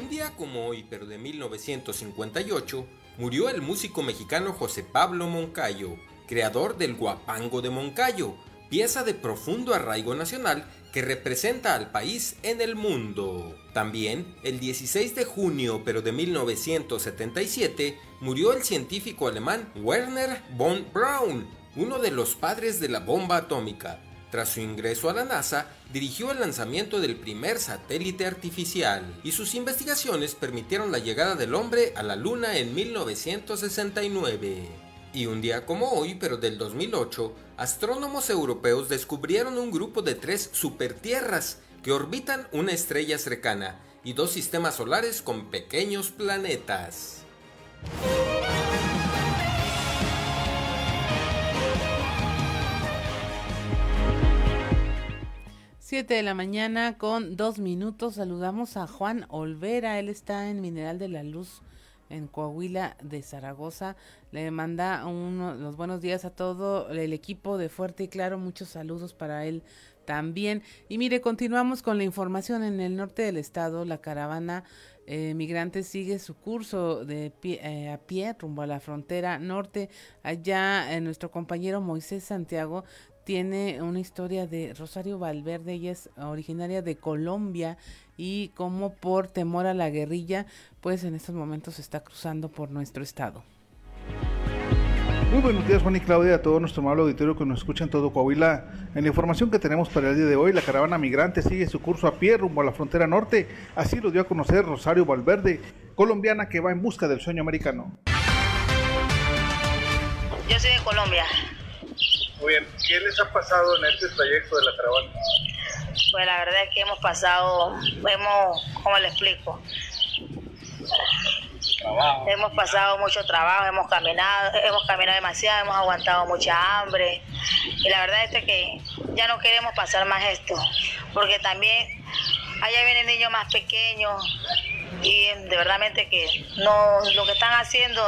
Un día como hoy, pero de 1958, murió el músico mexicano José Pablo Moncayo, creador del Guapango de Moncayo, pieza de profundo arraigo nacional que representa al país en el mundo. También, el 16 de junio, pero de 1977, murió el científico alemán Werner von Braun, uno de los padres de la bomba atómica. Tras su ingreso a la NASA, dirigió el lanzamiento del primer satélite artificial y sus investigaciones permitieron la llegada del hombre a la Luna en 1969. Y un día como hoy, pero del 2008, astrónomos europeos descubrieron un grupo de tres supertierras que orbitan una estrella cercana y dos sistemas solares con pequeños planetas. 7 de la mañana con dos minutos. Saludamos a Juan Olvera. Él está en Mineral de la Luz en Coahuila de Zaragoza. Le manda uno, los buenos días a todo el equipo de Fuerte y Claro. Muchos saludos para él también. Y mire, continuamos con la información en el norte del estado. La caravana eh, migrante sigue su curso de pie, eh, a pie rumbo a la frontera norte. Allá eh, nuestro compañero Moisés Santiago tiene una historia de Rosario Valverde, ella es originaria de Colombia y como por temor a la guerrilla, pues en estos momentos está cruzando por nuestro estado. Muy buenos días Juan y Claudia, a todo nuestro amable auditorio que nos escucha en todo Coahuila. En la información que tenemos para el día de hoy, la caravana migrante sigue su curso a pie rumbo a la frontera norte. Así lo dio a conocer Rosario Valverde, colombiana que va en busca del sueño americano. Yo soy de Colombia. Muy bien, ¿qué les ha pasado en este trayecto de la caravana? Pues la verdad es que hemos pasado, hemos, ¿cómo le explico? Trabajo. Hemos pasado mucho trabajo, hemos caminado, hemos caminado demasiado, hemos aguantado mucha hambre. Y la verdad es que ya no queremos pasar más esto, porque también allá vienen niños más pequeños y de verdad que no, lo que están haciendo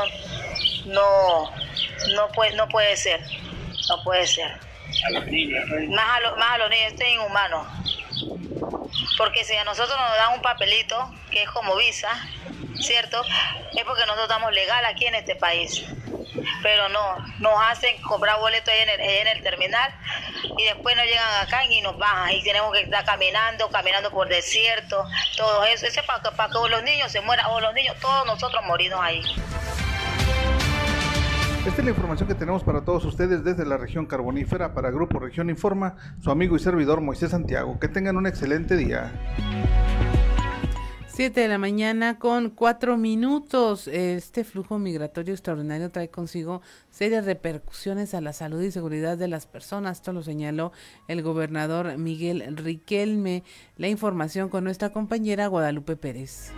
no, no, puede, no puede ser, no puede ser. A los niños. Más a, lo- más a los niños, esto es inhumano. Porque si a nosotros nos dan un papelito, que es como visa, ¿cierto? Es porque nosotros estamos legal aquí en este país. Pero no, nos hacen comprar boletos ahí en el, en el terminal y después nos llegan acá y nos bajan y tenemos que estar caminando, caminando por desierto, todo eso. Ese es para para que los niños se mueran o los niños, todos nosotros morimos ahí. Esta es la información que tenemos para todos ustedes desde la región carbonífera para Grupo Región Informa, su amigo y servidor Moisés Santiago. Que tengan un excelente día. 7 de la mañana con cuatro minutos. Este flujo migratorio extraordinario trae consigo serias repercusiones a la salud y seguridad de las personas. Esto lo señaló el gobernador Miguel Riquelme. La información con nuestra compañera Guadalupe Pérez.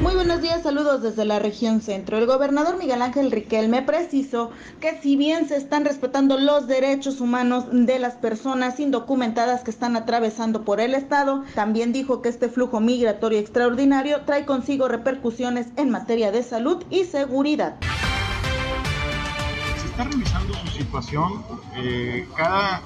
Muy buenos días, saludos desde la región centro. El gobernador Miguel Ángel Riquelme precisó que si bien se están respetando los derechos humanos de las personas indocumentadas que están atravesando por el estado, también dijo que este flujo migratorio extraordinario trae consigo repercusiones en materia de salud y seguridad. Se está revisando su situación, eh, cada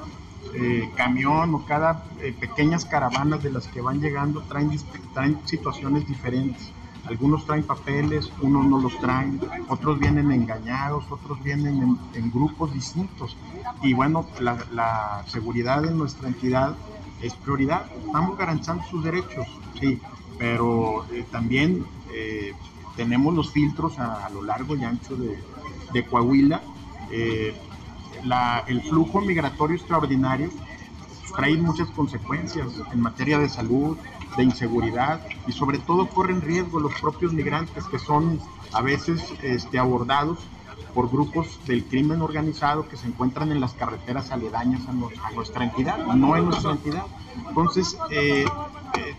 eh, camión o cada eh, pequeñas caravanas de las que van llegando traen, traen situaciones diferentes algunos traen papeles, unos no los traen, otros vienen engañados, otros vienen en, grupos distintos. Y bueno, la, seguridad de nuestra entidad es prioridad. Estamos garantizando sus derechos, sí, pero eh, también eh, tenemos los filtros a, lo largo y ancho de, Coahuila. Eh, el flujo migratorio extraordinario trae muchas consecuencias en materia de salud, de inseguridad y sobre todo corren riesgo los propios migrantes que son a veces este, abordados por grupos del crimen organizado que se encuentran en las carreteras aledañas a, nuestra entidad, no en nuestra entidad. Entonces, eh, eh,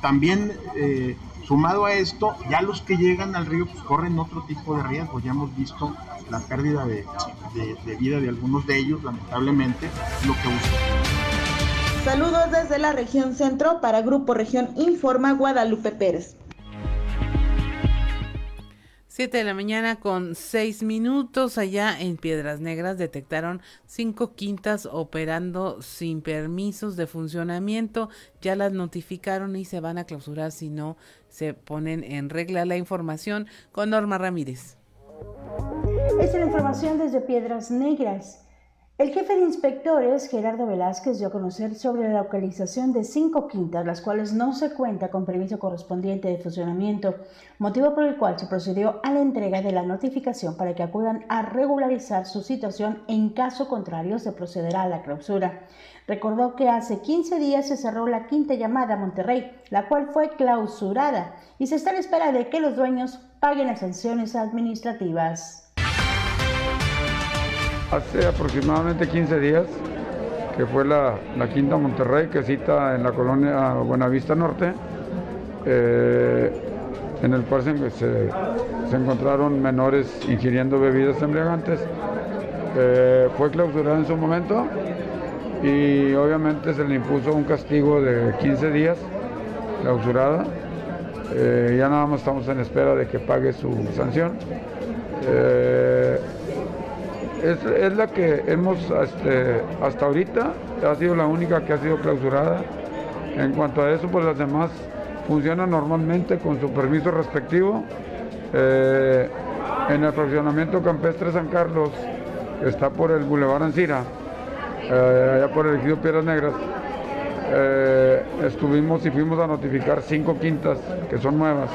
también eh, sumado a esto, ya los que llegan al río pues, corren otro tipo de riesgo. Ya hemos visto la pérdida de, de vida de algunos de ellos, lamentablemente, lo que buscan. Saludos desde la región centro para Grupo Región Informa Guadalupe Pérez. 7 de la mañana con 6 minutos allá en Piedras Negras detectaron cinco quintas operando sin permisos de funcionamiento. Ya las notificaron y se van a clausurar si no se ponen en regla la información con Norma Ramírez. Esta es la información desde Piedras Negras. El jefe de inspectores, Gerardo Velázquez, dio a conocer sobre la localización de cinco quintas, las cuales no se cuenta con permiso correspondiente de funcionamiento, motivo por el cual se procedió a la entrega de la notificación para que acudan a regularizar su situación. En caso contrario, se procederá a la clausura. Recordó que hace 15 días se cerró la quinta llamada a Monterrey, la cual fue clausurada y se está en espera de que los dueños paguen las sanciones administrativas hace aproximadamente 15 días, que fue la, Quinta Monterrey, que cita en la colonia Buenavista Norte, eh, en el cual se, encontraron menores ingiriendo bebidas embriagantes. Eh, fue clausurada en su momento y obviamente se le impuso un castigo de 15 días clausurada. Eh, ya nada más estamos en espera de que pague su sanción es, la que hemos este, hasta ahorita, ha sido la única que ha sido clausurada. En cuanto a eso, pues las demás funcionan normalmente con su permiso respectivo. Eh, en el fraccionamiento campestre San Carlos, que está por el Boulevard Ancira, eh, allá por el ejido Piedras Negras, eh, estuvimos y fuimos a notificar cinco quintas que son nuevas,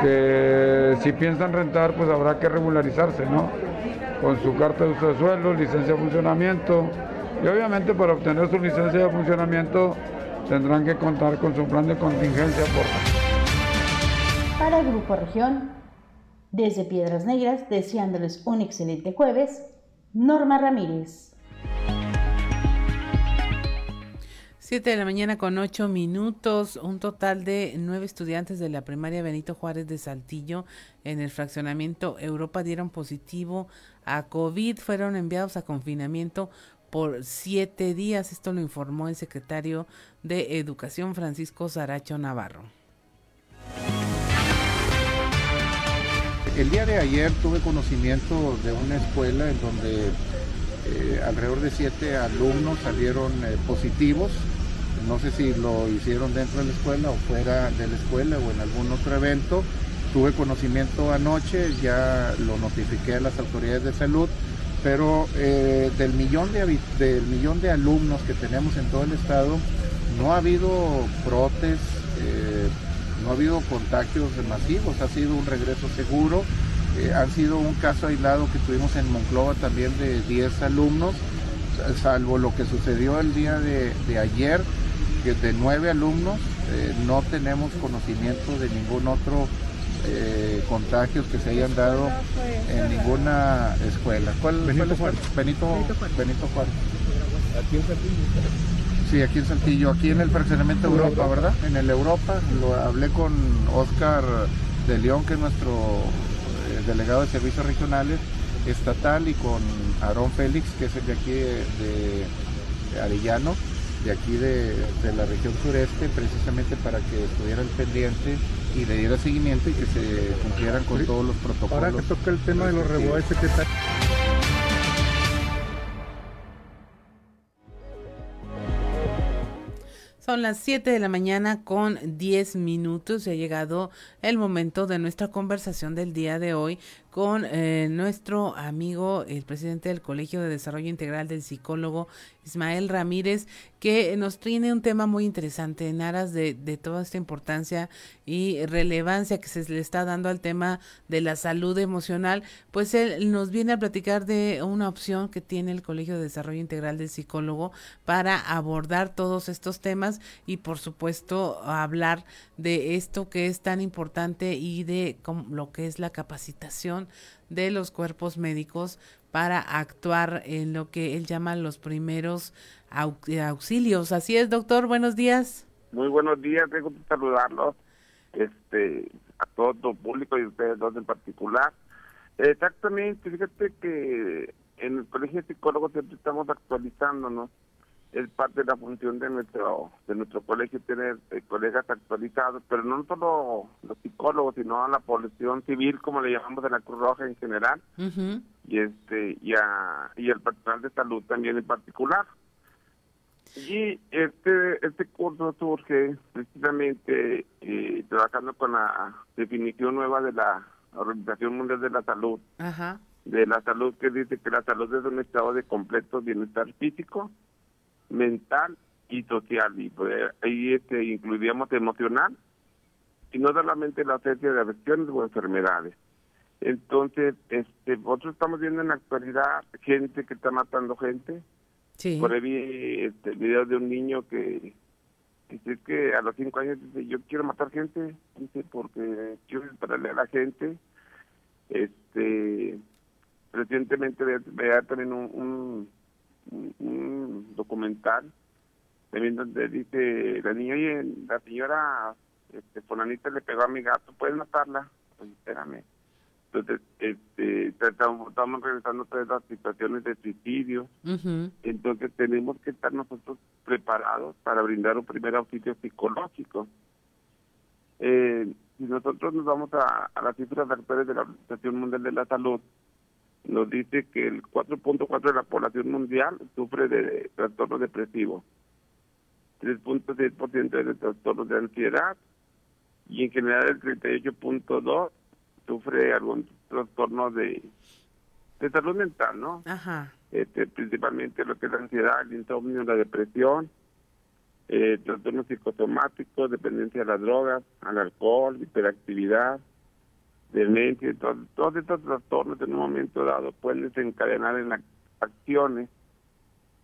que si piensan rentar, pues habrá que regularizarse, ¿no? Con su carta de uso de suelo, licencia de funcionamiento y obviamente para obtener su licencia de funcionamiento tendrán que contar con su plan de contingencia. Por... Para el Grupo Región, desde Piedras Negras, deseándoles un excelente jueves, Norma Ramírez. 7 de la mañana con 8 minutos, un total de nueve estudiantes de la primaria Benito Juárez de Saltillo en el fraccionamiento Europa dieron positivo a COVID, fueron enviados a confinamiento por siete días. Esto lo informó el secretario de Educación Francisco Zaracho Navarro. El día de ayer tuve conocimiento de una escuela en donde eh, alrededor de siete alumnos salieron eh, positivos no sé si lo hicieron dentro de la escuela o fuera de la escuela o en algún otro evento. Tuve conocimiento anoche, ya lo notifiqué a las autoridades de salud, pero eh, del, millón de, del millón de alumnos que tenemos en todo el estado, no ha habido brotes, eh, no ha habido contagios masivos, ha sido un regreso seguro. Eh, han sido un caso aislado que tuvimos en Monclova también de 10 alumnos, salvo lo que sucedió el día de, ayer, que de 9 alumnos eh, no tenemos conocimiento de ningún otro contagios que se hayan dado en ninguna escuela. ¿Cuál Benito Juárez. Benito, Benito Juárez. Aquí en Sí, aquí en Saltillo, aquí en el fraccionamiento Europa, ¿verdad? En el Europa, lo hablé con Oscar de León, que es nuestro eh, delegado de servicios regionales estatal, y con Aarón Félix, que es el de aquí de, Arellano, de aquí de, la región sureste, precisamente para que estuviera el pendiente y le diera seguimiento y que se cumplieran con todos los protocolos. Ahora que toca el tema de los rebotes, ¿qué tal? Son las 7 de la mañana con 10 minutos y ha llegado el momento de nuestra conversación del día de hoy con eh, nuestro amigo, el presidente del Colegio de Desarrollo Integral del Psicólogo Ismael Ramírez, que nos tiene un tema muy interesante en aras de, toda esta importancia y relevancia que se le está dando al tema de la salud emocional. Pues él nos viene a platicar de una opción que tiene el Colegio de Desarrollo Integral del Psicólogo para abordar todos estos temas y por supuesto hablar de esto que es tan importante y de lo que es la capacitación de los cuerpos médicos para actuar en lo que él llama los primeros auxilios. Así es, doctor, buenos días. Muy buenos días, tengo que saludarlos este, a todo tu público y a ustedes dos en particular. Exactamente, fíjate que en el Colegio de Psicólogos siempre estamos actualizándonos es parte de la función de nuestro de nuestro colegio tener eh, colegas actualizados, pero no solo los psicólogos, sino a la población civil, como le llamamos de la Cruz Roja en general, y este y a, y el personal de salud también en particular. Y este este curso surge precisamente eh, trabajando con la definición nueva de la Organización Mundial de la Salud, de la salud que dice que la salud es un estado de completo bienestar físico, mental y social y ahí este incluiríamos emocional y no solamente la ausencia de afecciones o enfermedades. Entonces este nosotros estamos viendo en la actualidad gente que está matando gente. Sí. por ahí vi este video de un niño que dice que a los cinco años dice yo quiero matar gente dice porque quiero dispararle a la gente este recientemente vea también un un, documental también donde dice la niña, oye, la señora este, Fonanita le pegó a mi gato, ¿puedes matarla? Pues espérame. Entonces, este, estamos, estamos regresando a todas las situaciones de suicidio. Entonces, tenemos que estar nosotros preparados para brindar un primer auxilio psicológico. Eh, si nosotros nos vamos a, a las cifras actuales de la Organización Mundial de la Salud, nos dice que el 4.4 de la población mundial sufre de trastorno depresivo, 3.6% de trastornos de ansiedad y en general el 38.2 sufre algún trastorno de, de salud mental, ¿no? Ajá. Este, principalmente lo que es la ansiedad, el insomnio, la depresión, eh, trastornos psicosomáticos, dependencia de las drogas, al alcohol, hiperactividad, demencia, todos, todos estos trastornos en un momento dado pueden desencadenar en acciones,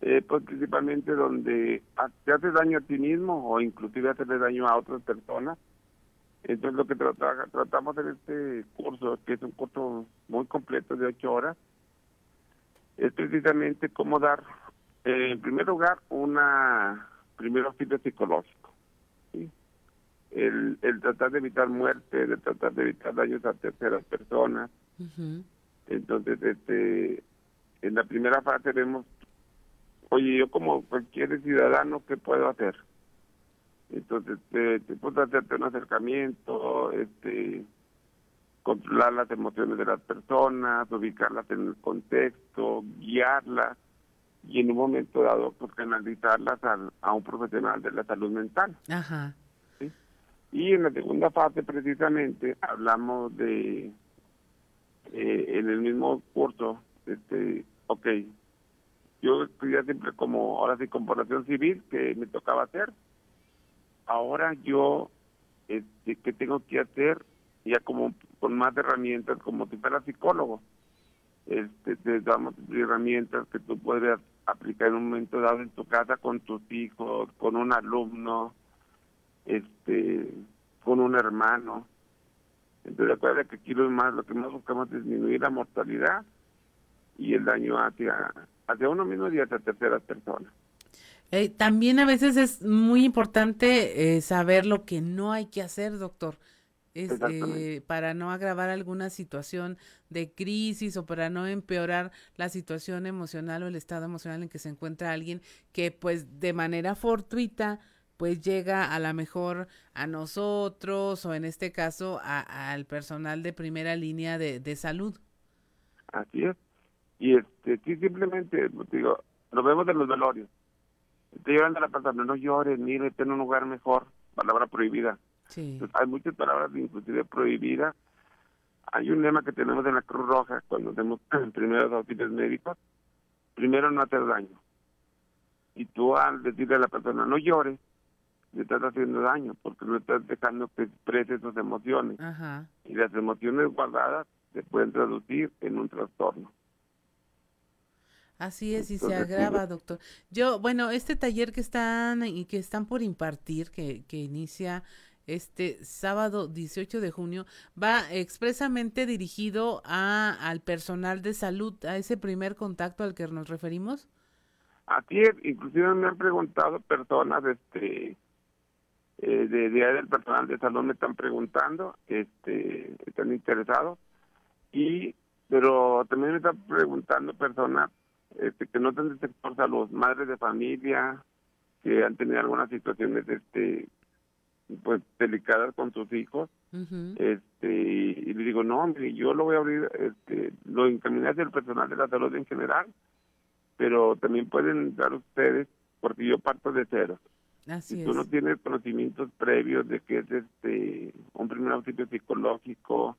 eh, pues principalmente donde te haces daño a ti mismo o inclusive hacerle daño a otras personas. Entonces lo que tratamos en este curso, que es un curso muy completo de ocho horas, es precisamente cómo dar, eh, en primer lugar, una primer auxilio psicológico. El, el tratar de evitar muerte, de tratar de evitar daños a terceras personas. Entonces, este, en la primera fase vemos, oye, yo como cualquier ciudadano, ¿qué puedo hacer? Entonces, te, te puedo hacerte un acercamiento, este, controlar las emociones de las personas, ubicarlas en el contexto, guiarlas, y en un momento dado pues canalizarlas a, a un profesional de la salud mental. Ajá. Y en la segunda fase precisamente hablamos de, eh, en el mismo curso, este, ok, yo estudié siempre como, ahora sí, con población civil, que me tocaba hacer. Ahora yo, este, ¿qué tengo que hacer? Ya como con más herramientas, como si fuera psicólogo. Este, te damos herramientas que tú puedes aplicar en un momento dado en tu casa con tus hijos, con un alumno, este, con un hermano. Entonces recuerda que aquí lo más, lo que más buscamos es disminuir la mortalidad y el daño hacia, hacia uno mismo y hacia terceras personas. Eh, también a veces es muy importante eh, saber lo que no hay que hacer, doctor. Es, eh, para no agravar alguna situación de crisis o para no empeorar la situación emocional o el estado emocional en que se encuentra alguien que pues de manera fortuita pues llega a la mejor a nosotros o en este caso al personal de primera línea de, de salud. Así es. Y este, sí, simplemente, digo, lo vemos de los velorios. Te llevan a la persona, no llores, mire, ten un lugar mejor, palabra prohibida. Sí. hay muchas palabras inclusive prohibidas. Hay un lema que tenemos en la Cruz Roja cuando hacemos *clears throat* primeros auxilios médicos. Primero no hacer daño. Y tú al decirle a la persona, no llores, le estás haciendo daño porque no estás dejando que exprese sus emociones. Y las emociones guardadas se pueden traducir en un trastorno. Así es, y se agrava, doctor. Yo, bueno, este taller que están y que están por impartir, que, que inicia este sábado 18 de junio, va expresamente dirigido a, al personal de salud, a ese primer contacto al que nos referimos. Así es, inclusive me han preguntado personas, este, eh, de día del personal de salud me están preguntando, este, están interesados. Y, pero también me están preguntando personas este, que no están del sector salud, madres de familia que han tenido algunas situaciones, este, pues delicadas con sus hijos, este, y le digo no, hombre, yo lo voy a abrir, este, lo encaminé hacia el personal de la salud en general, pero también pueden dar ustedes, porque yo parto de cero si tú no tienes conocimientos previos de que es este un primer auxilio psicológico,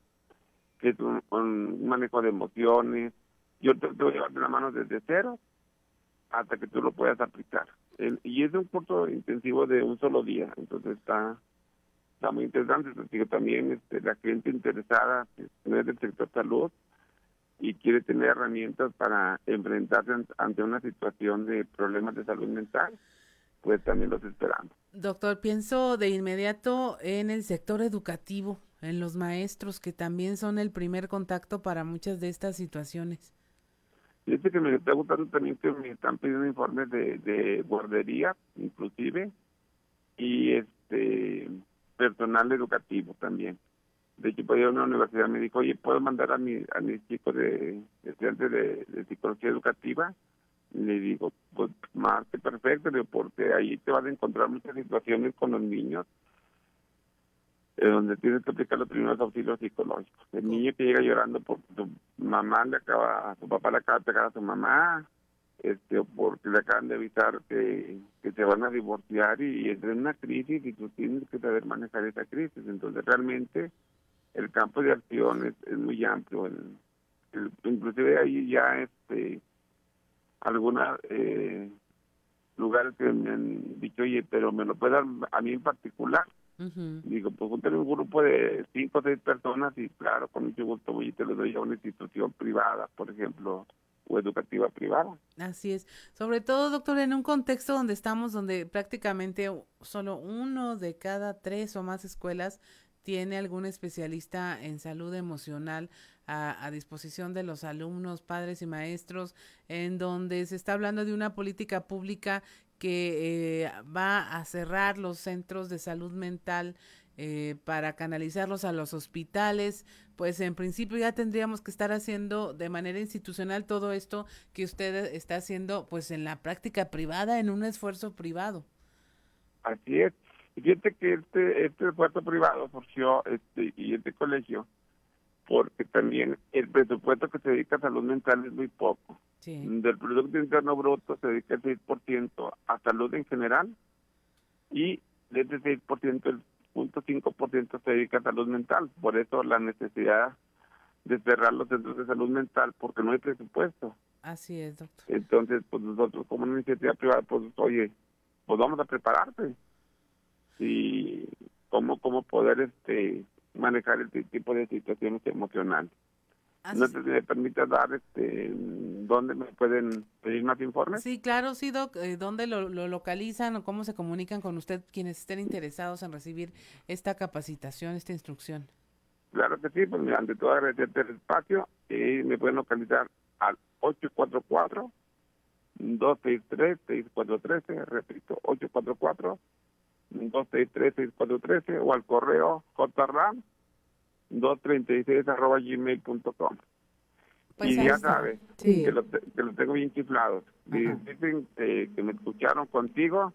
que es un, manejo de emociones, yo te, voy a llevar de la mano desde cero hasta que tú lo puedas aplicar. y es un curso intensivo de un solo día, entonces está está muy interesante. Digo, también este, la gente interesada en el sector salud y quiere tener herramientas para enfrentarse ante una situación de problemas de salud mental pues también los esperamos. Doctor, pienso de inmediato en el sector educativo, en los maestros que también son el primer contacto para muchas de estas situaciones. Fíjate que me está gustando también que me están pidiendo informes de, de guardería, inclusive, y este personal educativo también. De hecho, ir a una universidad me dijo, oye, ¿puedo mandar a, mi, a mis chicos de estudiantes de, de psicología educativa? Le digo, pues más que perfecto, porque ahí te vas a encontrar muchas situaciones con los niños eh, donde tienes que aplicar los primeros auxilios psicológicos. El niño que llega llorando porque su mamá le acaba, su papá le acaba de pegar a su mamá, este, porque le acaban de avisar que, que se van a divorciar y, entra en una crisis y tú tienes que saber manejar esa crisis. Entonces realmente el campo de acción es, es muy amplio. El, inclusive ahí ya este algunos eh, lugares que me han dicho, oye, pero me lo puede dar a mí en particular. Digo, pues tener un grupo de cinco o seis personas y claro, con mucho gusto voy y te lo doy a una institución privada, por ejemplo, o educativa privada. Así es. Sobre todo, doctor, en un contexto donde estamos, donde prácticamente solo uno de cada tres o más escuelas tiene algún especialista en salud emocional a, disposición de los alumnos, padres y maestros, en donde se está hablando de una política pública que eh, va a cerrar los centros de salud mental eh, para canalizarlos a los hospitales, pues en principio ya tendríamos que estar haciendo de manera institucional todo esto que usted está haciendo pues en la práctica privada, en un esfuerzo privado. Así es. Fíjate que este, este esfuerzo privado surgió este, y este colegio porque también el presupuesto que se dedica a salud mental es muy poco. Del Producto Interno Bruto se dedica el 6% a salud en general y de ese 6%, el 0.5% se dedica a salud mental. Por eso la necesidad de cerrar los centros de salud mental, porque no hay presupuesto. Así es, doctor. Entonces, pues nosotros como una iniciativa privada, pues oye, pues vamos a prepararte. Y cómo, cómo poder este manejar este tipo de situaciones emocionales. no te permite dar este dónde me pueden pedir más informes. Sí, claro, sí, Doc, eh, dónde lo, lo, localizan o cómo se comunican con usted quienes estén interesados en recibir esta capacitación, esta instrucción. Claro que sí, pues ante todo agradecerte el espacio y me pueden localizar al 844 263 6413, repito, 844 263-6413 o al correo jram 236 arroba gmail.com. Pues y ya sabes que, lo, que lo tengo bien chiflado. Dicen que me escucharon contigo,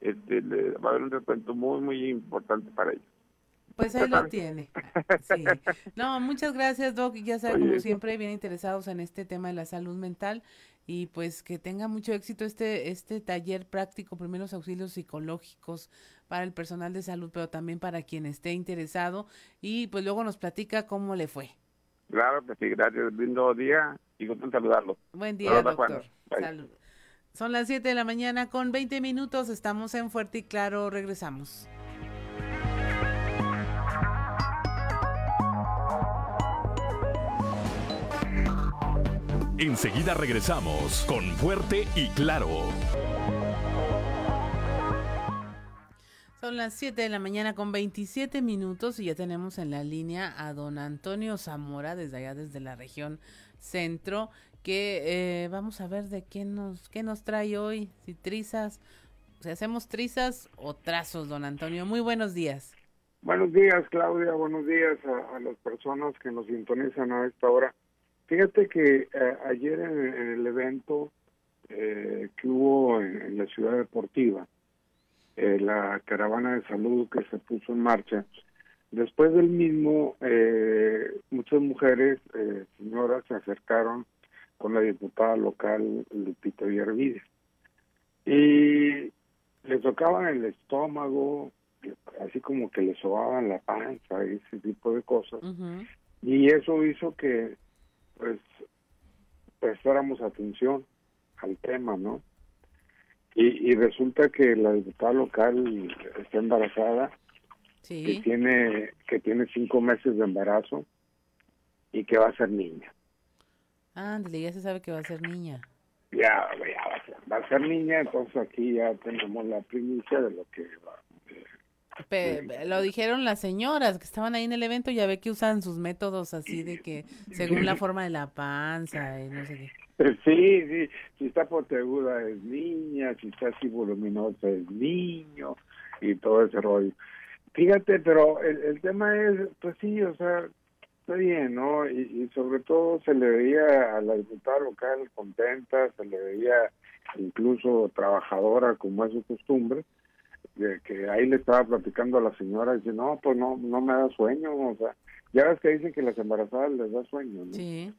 este, va a haber un descuento muy, muy importante para ellos. Pues ahí lo tiene. *laughs* Sí. No, muchas gracias, Doc. Ya saben, como siempre, bien interesados en este tema de la salud mental y pues que tenga mucho éxito este este taller práctico, primeros auxilios psicológicos para el personal de salud, pero también para quien esté interesado y pues luego nos platica cómo le fue. Claro que sí, gracias, lindo día y gusto en saludarlo. Buen día, doctor. Salud. Son las 7 de la mañana con 20 minutos, estamos en Fuerte y Claro, regresamos. Enseguida regresamos con Fuerte y Claro. Son las 7 de la mañana con 27 minutos y ya tenemos en la línea a don Antonio Zamora desde allá, desde la región centro, que eh, vamos a ver de qué nos, qué nos trae hoy, si trizas, si hacemos trizas o trazos, don Antonio. Muy buenos días. Buenos días, Claudia, buenos días a las personas que nos sintonizan a esta hora. Fíjate que eh, ayer en, el evento eh, que hubo en, la ciudad deportiva, eh, la caravana de salud que se puso en marcha, después del mismo, muchas mujeres, señoras, se acercaron con la diputada local Lupita Villarvides y le tocaban el estómago, así como que le sobaban la panza, ese tipo de cosas. Y eso hizo que pues prestáramos atención al tema, ¿no? Y, y resulta que la diputada local está embarazada, que tiene que tiene cinco meses de embarazo y que va a ser niña. Ándale, ya se sabe que va a ser niña. Ya, ya va, a ser, va a ser niña, entonces aquí ya tenemos la primicia de lo que va, lo dijeron las señoras que estaban ahí en el evento, ya ve que usan sus métodos así de que según la forma de la panza y no sé qué. Sí, sí, si está poteguda es niña, si está así voluminosa es niño y todo ese rollo. Fíjate, pero el, el tema es, pues sí, o sea, está bien, ¿no? Y, y sobre todo se le veía a la diputada local contenta, se le veía incluso trabajadora como es su costumbre, que ahí le estaba platicando a la señora, y dice, no, pues no, no me da sueño, o sea, ya ves que dicen que las embarazadas les da sueño, ¿no? Sí.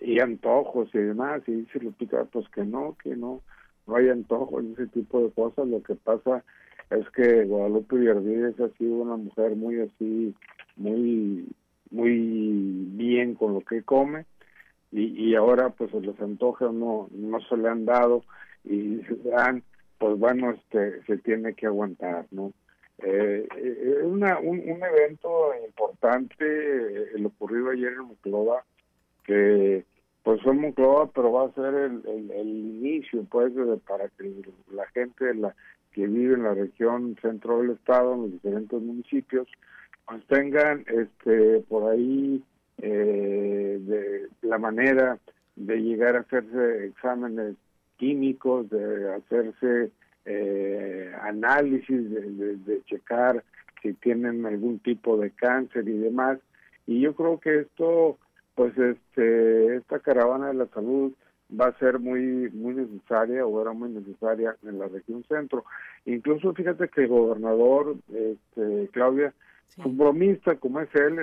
Y antojos y demás, y dice Lupita, pues que no, que no, no hay antojos y ese tipo de cosas, lo que pasa es que Guadalupe Villarvides ha sido una mujer muy así, muy, muy bien con lo que come, y, y ahora pues los antojos no, no se le han dado, y se dan pues bueno, este, se tiene que aguantar, ¿no? Eh, eh una, un, evento importante, eh, el ocurrido ayer en Monclova, que pues fue Monclova, pero va a ser el, el, inicio, pues, para que la gente la, que vive en la región centro del estado, en los diferentes municipios, pues tengan este por ahí eh, de la manera de llegar a hacerse exámenes químicos, de hacerse eh, análisis, de, checar si tienen algún tipo de cáncer y demás. Y yo creo que esto, pues este, esta caravana de la salud va a ser muy muy necesaria o era muy necesaria en la región centro. Incluso fíjate que el gobernador, este, Claudia, sí. bromista como es él,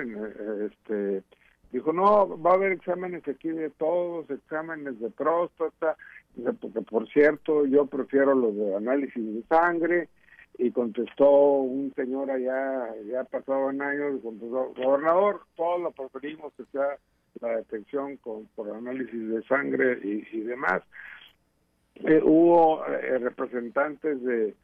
este, dijo, no, va a haber exámenes aquí de todos, exámenes de próstata, porque por cierto yo prefiero los de análisis de sangre, y contestó un señor allá, ya pasado en años, contestó, gobernador, todos lo preferimos que sea la detección con, por análisis de sangre y, demás. Eh, hubo eh, representantes de,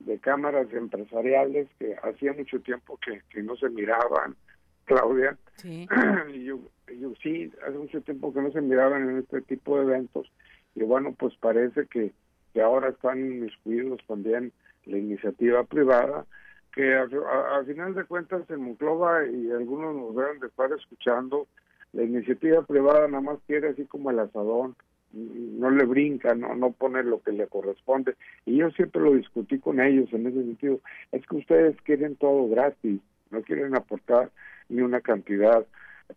de cámaras empresariales que hacía mucho tiempo que, que no se miraban, Claudia. Sí. *clears throat* y yo, yo sí, hace mucho tiempo que no se miraban en este tipo de eventos. Y bueno, pues parece que, que ahora están inmiscuidos también la iniciativa privada, que al final de cuentas en Monclova y algunos nos deben de estar escuchando, la iniciativa privada nada más quiere así como el asadón, no le brinca, no, no pone lo que le corresponde. Y yo siempre lo discutí con ellos en ese sentido. Es que ustedes quieren todo gratis, no quieren aportar ni una cantidad.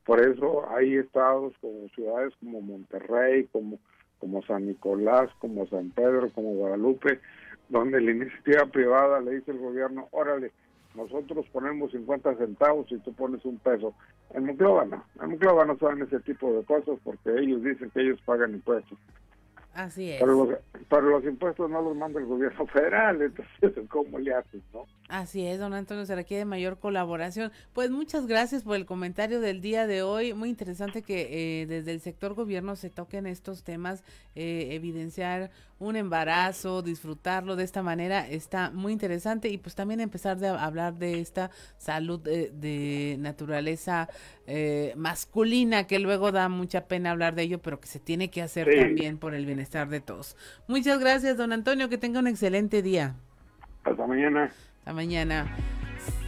Por eso hay estados como ciudades como Monterrey, como, como San Nicolás, como San Pedro, como Guadalupe, donde la iniciativa privada le dice al gobierno, órale, nosotros ponemos 50 centavos y tú pones un peso. En Monclova no, en Monclova no saben ese tipo de cosas porque ellos dicen que ellos pagan impuestos. Así es. Pero los, impuestos no los manda el gobierno *laughs* federal, entonces, ¿cómo le haces, no? Así es, don Antonio, se requiere mayor colaboración. Pues muchas gracias por el comentario del día de hoy. Muy interesante que eh, desde el sector gobierno se toquen estos temas, eh, evidenciar un embarazo, disfrutarlo de esta manera, está muy interesante y pues también empezar a hablar de esta salud de, naturaleza eh, masculina, que luego da mucha pena hablar de ello, pero que se tiene que hacer también por el bienestar de todos. Muchas gracias, don Antonio, que tenga un excelente día. Hasta mañana. Hasta mañana.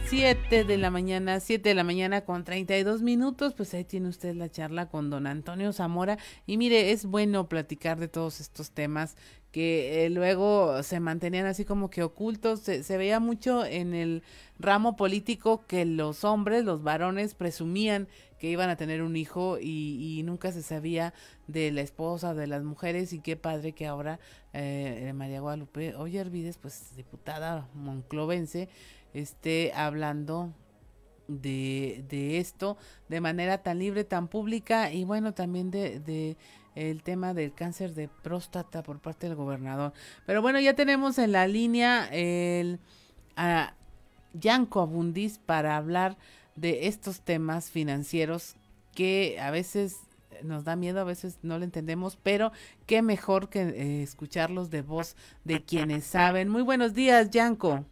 7 de la mañana, 7 de la mañana con 32 minutos, pues ahí tiene usted la charla con don Antonio Zamora. Y mire, es bueno platicar de todos estos temas que eh, luego se mantenían así como que ocultos. Se, veía mucho en el ramo político que los hombres, los varones, presumían que iban a tener un hijo y, nunca se sabía de la esposa, de las mujeres y qué padre que ahora eh, María Guadalupe Oye pues diputada monclovense, esté hablando de, de esto de manera tan libre, tan pública y bueno, también de, de el tema del cáncer de próstata por parte del gobernador. Pero bueno, ya tenemos en la línea el a Yanko Abundis para hablar de estos temas financieros que a veces nos da miedo, a veces no lo entendemos, pero qué mejor que eh, escucharlos de voz de quienes saben. Muy buenos días, Yanko.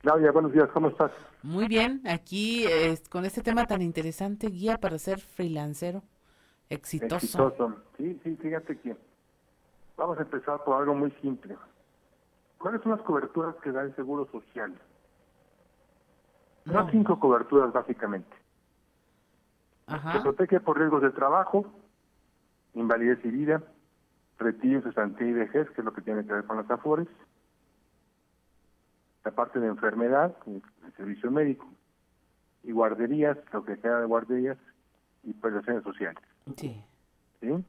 Claudia, buenos días, ¿cómo estás? Muy bien, aquí con este tema tan interesante, guía para ser freelancero exitoso. Exitoso, sí, sí, fíjate que vamos a empezar por algo muy simple. ¿Cuáles son las coberturas que da el Seguro Social? Son cinco coberturas básicamente. Se protege por riesgos de trabajo, invalidez y vida, retiro, cesantía y vejez, que es lo que tiene que ver con las AFORES, la parte de enfermedad, el servicio médico, y guarderías, lo que queda de guarderías, y prestaciones sociales. Sí. ¿Sí?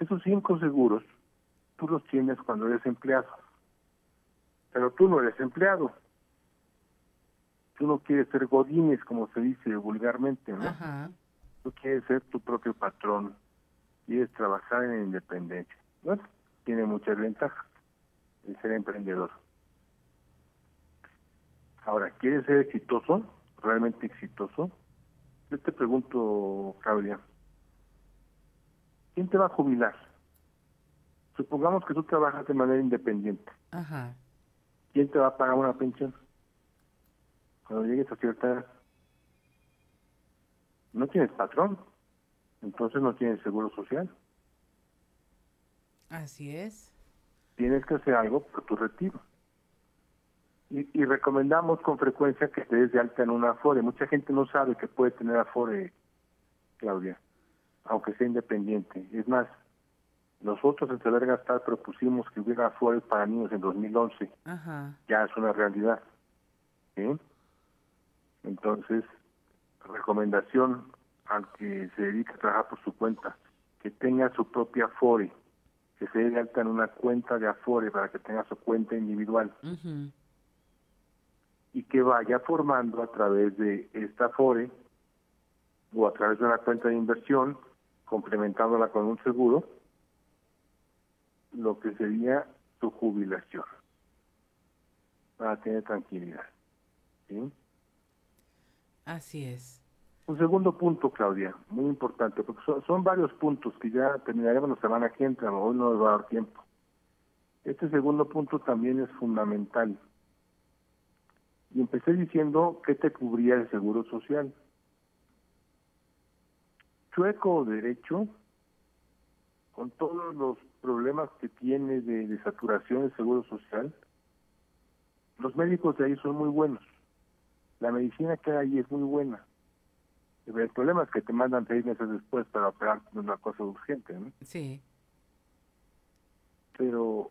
Esos cinco seguros, tú los tienes cuando eres empleado, pero tú no eres empleado. Tú no quieres ser godines, como se dice vulgarmente, ¿no? Tú quieres ser tu propio patrón, quieres trabajar en independencia. Bueno, tiene muchas ventajas el ser emprendedor. Ahora, ¿quieres ser exitoso? ¿Realmente exitoso? Yo te pregunto, Claudia, ¿quién te va a jubilar? Supongamos que tú trabajas de manera independiente. Ajá. ¿Quién te va a pagar una pensión? Cuando llegues a cierta edad. No tienes patrón, entonces no tienes seguro social. Así es tienes que hacer algo por tu retiro. Y, recomendamos con frecuencia que te des de alta en una Afore. Mucha gente no sabe que puede tener Afore, Claudia, aunque sea independiente. Es más, nosotros en Saber Gastar propusimos que hubiera Afore para niños en 2011. Ajá. Ya es una realidad. ¿sí? Entonces, recomendación al que se dedica a trabajar por su cuenta, que tenga su propia Afore que se dé de alta en una cuenta de Afore para que tenga su cuenta individual y que vaya formando a través de esta Afore o a través de una cuenta de inversión, complementándola con un seguro, lo que sería tu jubilación, para tener tranquilidad. ¿sí? Así es. Un segundo punto, Claudia, muy importante, porque son, son varios puntos que ya terminaremos la semana que entra, hoy no nos va a dar tiempo. Este segundo punto también es fundamental. Y empecé diciendo que te cubría el seguro social. Chueco derecho, con todos los problemas que tiene de, de saturación del seguro social, los médicos de ahí son muy buenos. La medicina que hay ahí es muy buena. El problema es que te mandan seis meses después para operar una cosa urgente, ¿no? Sí. Pero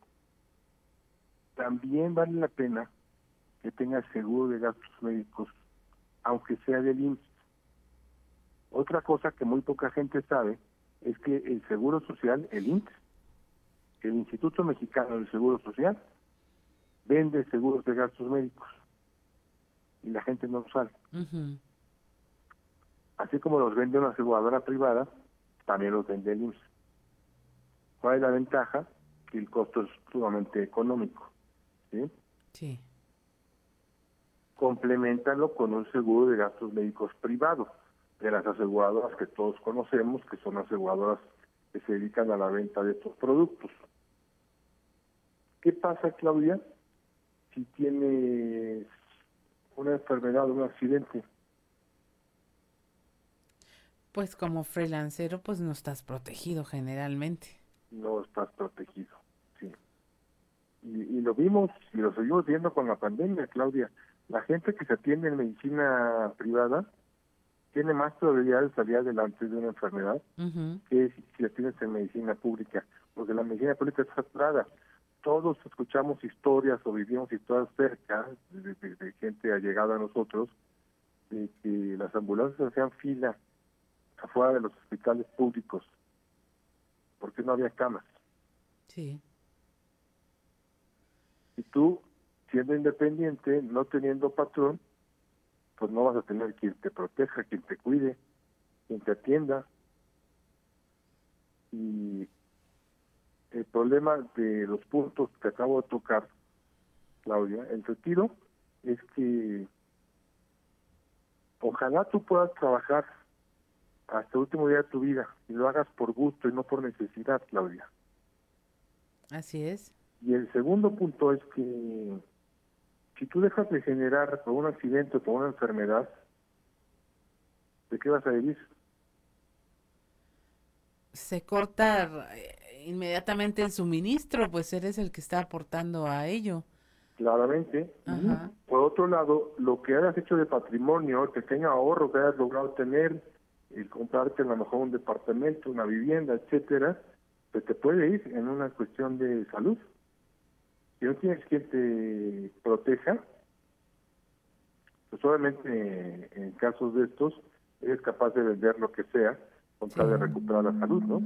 también vale la pena que tengas seguro de gastos médicos, aunque sea del IMSS. Otra cosa que muy poca gente sabe es que el Seguro Social, el IMSS, el Instituto Mexicano del Seguro Social, vende seguros de gastos médicos y la gente no lo sabe. Así como los vende una aseguradora privada, también los vende el IMSS. ¿Cuál es la ventaja? Que el costo es sumamente económico. ¿sí? Sí. Complementalo con un seguro de gastos médicos privado, de las aseguradoras que todos conocemos, que son aseguradoras que se dedican a la venta de estos productos. ¿Qué pasa, Claudia, si tienes una enfermedad o un accidente? Pues como freelancero, pues no estás protegido generalmente. no estás protegido. Sí. Y, y lo vimos y lo seguimos viendo con la pandemia, Claudia. La gente que se atiende en medicina privada tiene más probabilidades de salir adelante de una enfermedad que si, si la tienes en medicina pública, porque la medicina pública está saturada. Todos escuchamos historias o vivimos historias cerca de, de- de gente allegada a nosotros de que las ambulancias hacían fila afuera de los hospitales públicos porque no había camas. Sí. Y tú, siendo independiente, no teniendo patrón, pues no vas a tener quien te proteja, quien te cuide, quien te atienda. Y el problema de los puntos que acabo de tocar, Claudia, el retiro, es que ojalá tú puedas trabajar hasta el último día de tu vida y lo hagas por gusto y no por necesidad, Claudia. Así es. Y el segundo punto es que si tú dejas de generar por un accidente o por una enfermedad, ¿de qué vas a vivir? Se corta eh, inmediatamente el suministro, pues eres el que está aportando a ello. Claramente. Ajá. Por otro lado, lo que hayas hecho de patrimonio, el pequeño ahorro que hayas logrado tener, el comprarte a lo mejor un departamento, una vivienda, etcétera, se te puede ir en una cuestión de salud. Si no tienes quien te proteja, pues obviamente en casos de estos eres capaz de vender lo que sea con tal de recuperar la salud, ¿no?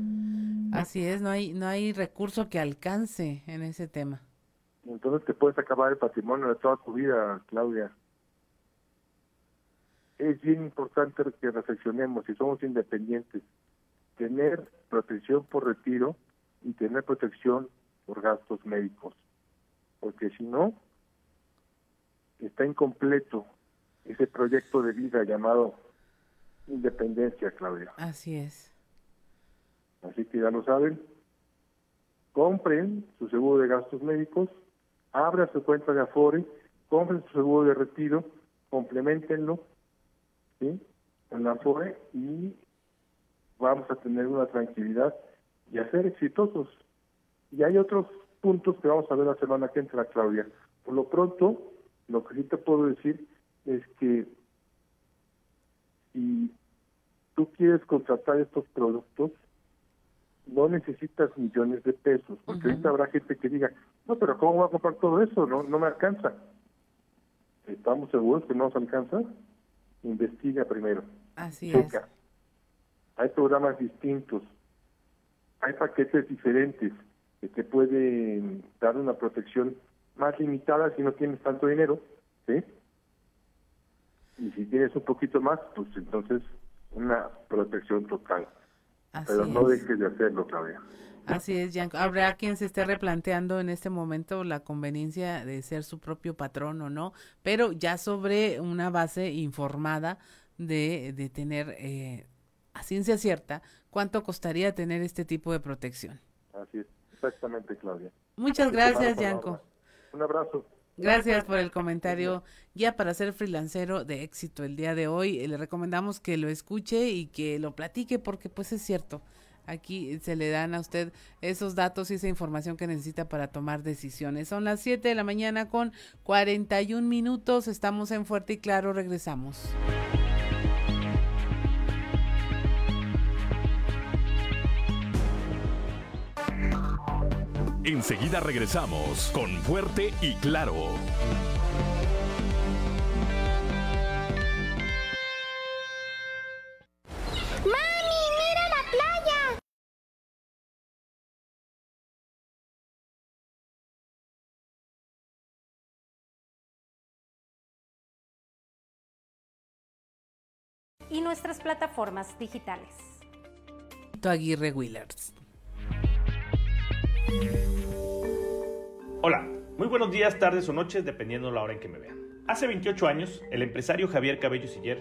Así es, no hay, no hay recurso que alcance en ese tema. Entonces te puedes acabar el patrimonio de toda tu vida, Claudia. Es bien importante que reflexionemos si somos independientes, tener protección por retiro y tener protección por gastos médicos, porque si no, está incompleto ese proyecto de vida llamado independencia, Claudia. Así es. Así que ya lo saben, compren su seguro de gastos médicos, abran su cuenta de Afore, compren su seguro de retiro, complementenlo, ¿sí? En la Afore y vamos a tener una tranquilidad y a ser exitosos. Y hay otros puntos que vamos a ver la semana que entra, Claudia. Por lo pronto, lo que sí te puedo decir es que si tú quieres contratar estos productos, no necesitas millones de pesos, porque ahorita habrá gente que diga, no, pero ¿cómo voy a comprar todo eso? No, no me alcanza. ¿Estamos seguros que no nos alcanza? Investiga primero. Así es. Checa. Hay programas distintos, hay paquetes diferentes que te pueden dar una protección más limitada si no tienes tanto dinero, ¿sí? Y si tienes un poquito más, pues entonces una protección total. Pero no dejes de hacerlo, Claudia. Así es, Jan. Habrá quien se esté replanteando en este momento la conveniencia de ser su propio patrón o no, pero ya sobre una base informada de, de tener eh, a ciencia cierta cuánto costaría tener este tipo de protección. Así es, exactamente, Claudia. Muchas gracias, Yanko. Un abrazo. Gracias por el comentario. Ya para ser freelancero de éxito el día de hoy, eh, le recomendamos que lo escuche y que lo platique porque pues es cierto. Aquí se le dan a usted esos datos y esa información que necesita para tomar decisiones. Son las 7 de la mañana con 41 minutos. Estamos en Fuerte y Claro. Regresamos. Enseguida regresamos con Fuerte y Claro. ¡Mami, mira la playa! Y nuestras plataformas digitales. Aguirre Willers. Hola, muy buenos días, tardes o noches, dependiendo la hora en que me vean. Hace 28 años, el empresario Javier Cabello Siller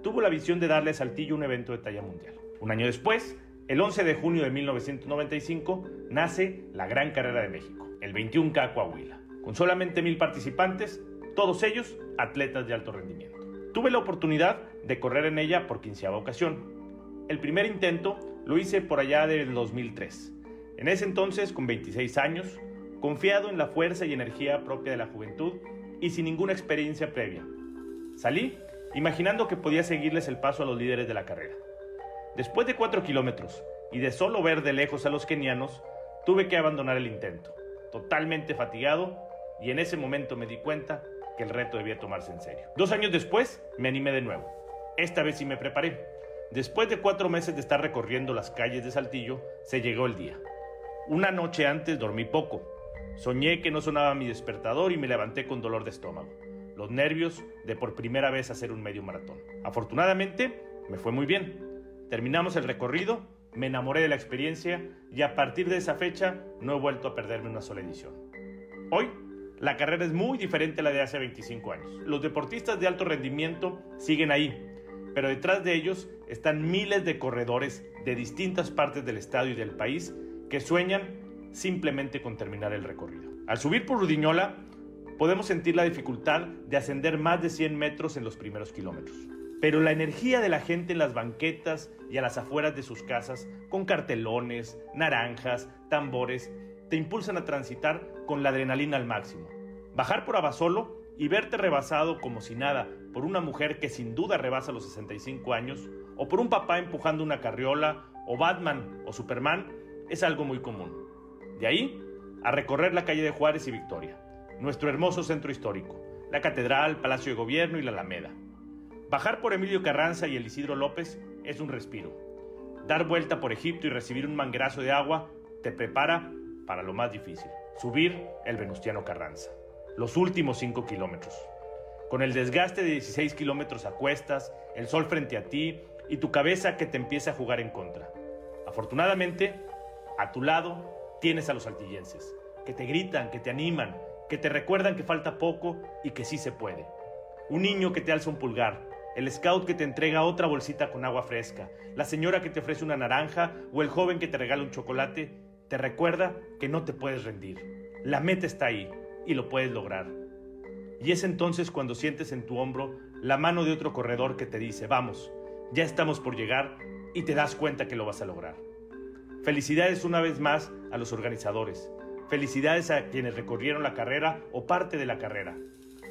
tuvo la visión de darle a Saltillo un evento de talla mundial. Un año después, el 11 de junio de 1995, nace la Gran Carrera de México, el 21K Coahuila, con solamente mil participantes, todos ellos atletas de alto rendimiento. Tuve la oportunidad de correr en ella por quinceava ocasión. El primer intento lo hice por allá del 2003. En ese entonces, con 26 años, confiado en la fuerza y energía propia de la juventud y sin ninguna experiencia previa. Salí imaginando que podía seguirles el paso a los líderes de la carrera. Después de 4 kilómetros y de solo ver de lejos a los kenianos, tuve que abandonar el intento, totalmente fatigado, y en ese momento me di cuenta que el reto debía tomarse en serio. Dos años después me animé de nuevo. Esta vez sí me preparé. Después de cuatro meses de estar recorriendo las calles de Saltillo, se llegó el día. Una noche antes dormí poco. Soñé que no sonaba mi despertador y me levanté con dolor de estómago. Los nervios de por primera vez hacer un medio maratón. Afortunadamente, me fue muy bien. Terminamos el recorrido, me enamoré de la experiencia y a partir de esa fecha no he vuelto a perderme una sola edición. Hoy, la carrera es muy diferente a la de hace 25 años. Los deportistas de alto rendimiento siguen ahí, pero detrás de ellos están miles de corredores de distintas partes del estado y del país que sueñan simplemente con terminar el recorrido. Al subir por Rudiñola, podemos sentir la dificultad de ascender más de 100 metros en los primeros kilómetros. Pero la energía de la gente en las banquetas y a las afueras de sus casas, con cartelones, naranjas, tambores, te impulsan a transitar con la adrenalina al máximo. Bajar por Abasolo y verte rebasado como si nada por una mujer que sin duda rebasa los 65 años, o por un papá empujando una carriola, o Batman o Superman, es algo muy común. De ahí a recorrer la calle de Juárez y Victoria, nuestro hermoso centro histórico, la Catedral, Palacio de Gobierno y la Alameda. Bajar por Emilio Carranza y el Isidro López es un respiro. Dar vuelta por Egipto y recibir un manguerazo de agua te prepara para lo más difícil, subir el Venustiano Carranza. Los últimos 5 kilómetros. Con el desgaste de 16 kilómetros a cuestas, el sol frente a ti y tu cabeza que te empieza a jugar en contra. Afortunadamente, a tu lado tienes a los altillenses, que te gritan, que te animan, que te recuerdan que falta poco y que sí se puede. Un niño que te alza un pulgar, el scout que te entrega otra bolsita con agua fresca, la señora que te ofrece una naranja o el joven que te regala un chocolate, te recuerda que no te puedes rendir. La meta está ahí y lo puedes lograr. Y es entonces cuando sientes en tu hombro la mano de otro corredor que te dice, vamos, ya estamos por llegar y te das cuenta que lo vas a lograr. Felicidades una vez más a los organizadores. Felicidades a quienes recorrieron la carrera o parte de la carrera.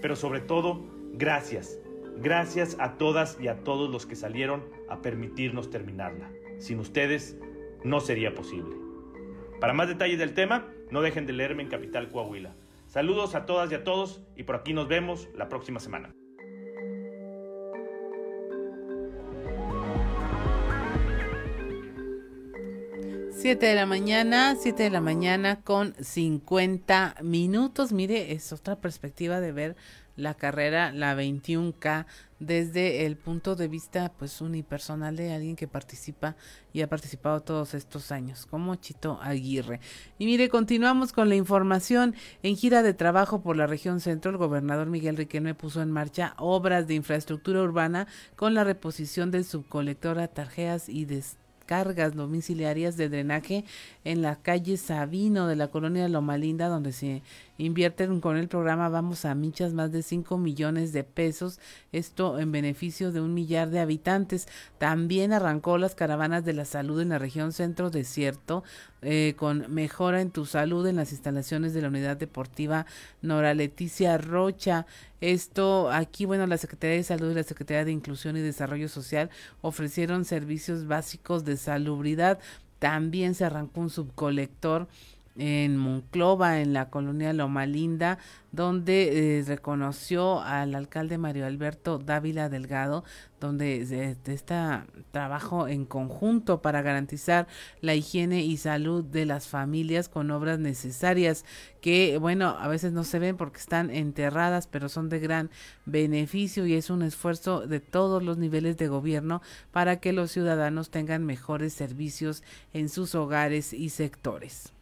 Pero sobre todo, gracias. Gracias a todas y a todos los que salieron a permitirnos terminarla. Sin ustedes, no sería posible. Para más detalles del tema, no dejen de leerme en Capital Coahuila. Saludos a todas y a todos y por aquí nos vemos la próxima semana. 7 de la mañana, 7 de la mañana con 50 minutos. Mire, es otra perspectiva de ver la carrera, la 21K desde el punto de vista pues unipersonal de alguien que participa y ha participado todos estos años, como Chito Aguirre. Y mire, continuamos con la información. En gira de trabajo por la región centro, el gobernador Miguel Riquelme puso en marcha obras de infraestructura urbana con la reposición del subcolector a tarjeas y descargas domiciliarias de drenaje en la calle Sabino de la colonia Loma Linda, donde se invierten con el programa Vamos a Michas más de 5 millones de pesos, esto en beneficio de un millar de habitantes. También arrancó las caravanas de la salud en la región centro desierto, eh, con mejora en tu salud en las instalaciones de la unidad deportiva Nora Leticia Rocha. Esto aquí, bueno, la Secretaría de Salud y la Secretaría de Inclusión y Desarrollo Social ofrecieron servicios básicos de salubridad. También se arrancó un subcolector en Monclova, en la colonia Loma Linda, donde eh, reconoció al alcalde Mario Alberto Dávila Delgado, donde está trabajo en conjunto para garantizar la higiene y salud de las familias con obras necesarias que, bueno, a veces no se ven porque están enterradas, pero son de gran beneficio y es un esfuerzo de todos los niveles de gobierno para que los ciudadanos tengan mejores servicios en sus hogares y sectores.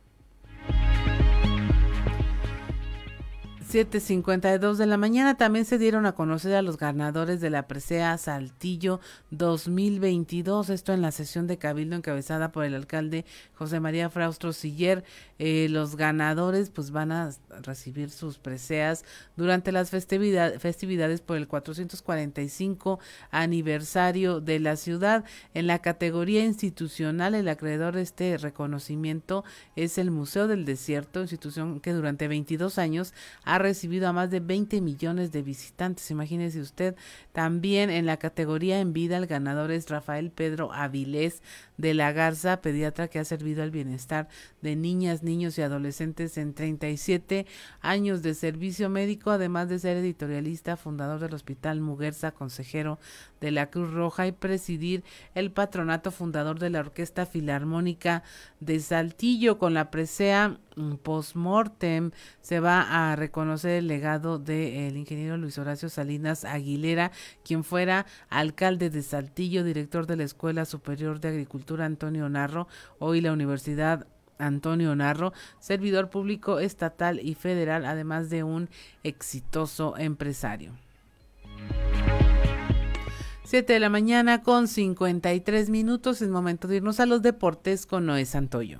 7.52 de la mañana también se dieron a conocer a los ganadores de la presea Saltillo 2022, esto en la sesión de Cabildo encabezada por el alcalde José María Fraustro Siller. Eh, los ganadores pues van a recibir sus preseas durante las festividades por el 445 aniversario de la ciudad. En la categoría institucional, el acreedor de este reconocimiento es el Museo del Desierto, institución que durante 22 años ha recibido a más de 20 millones de visitantes. Imagínese usted. También en la categoría en vida, el ganador es Rafael Pedro Avilés de la Garza, pediatra que ha servido al bienestar de niñas, niños y adolescentes en 37 años de servicio médico, además de ser editorialista, fundador del Hospital Muguerza, consejero de la Cruz Roja y presidir el patronato fundador de la Orquesta Filarmónica de Saltillo con la presea mm, postmortem se va a reconocer el legado del ingeniero Luis Horacio Salinas Aguilera, quien fuera alcalde de Saltillo, director de la Escuela Superior de Agricultura Antonio Narro, hoy la Universidad Antonio Narro, servidor público estatal y federal, además de un exitoso empresario. 7 de la mañana con 53 minutos, es momento de irnos a los deportes con Noé Santoyo.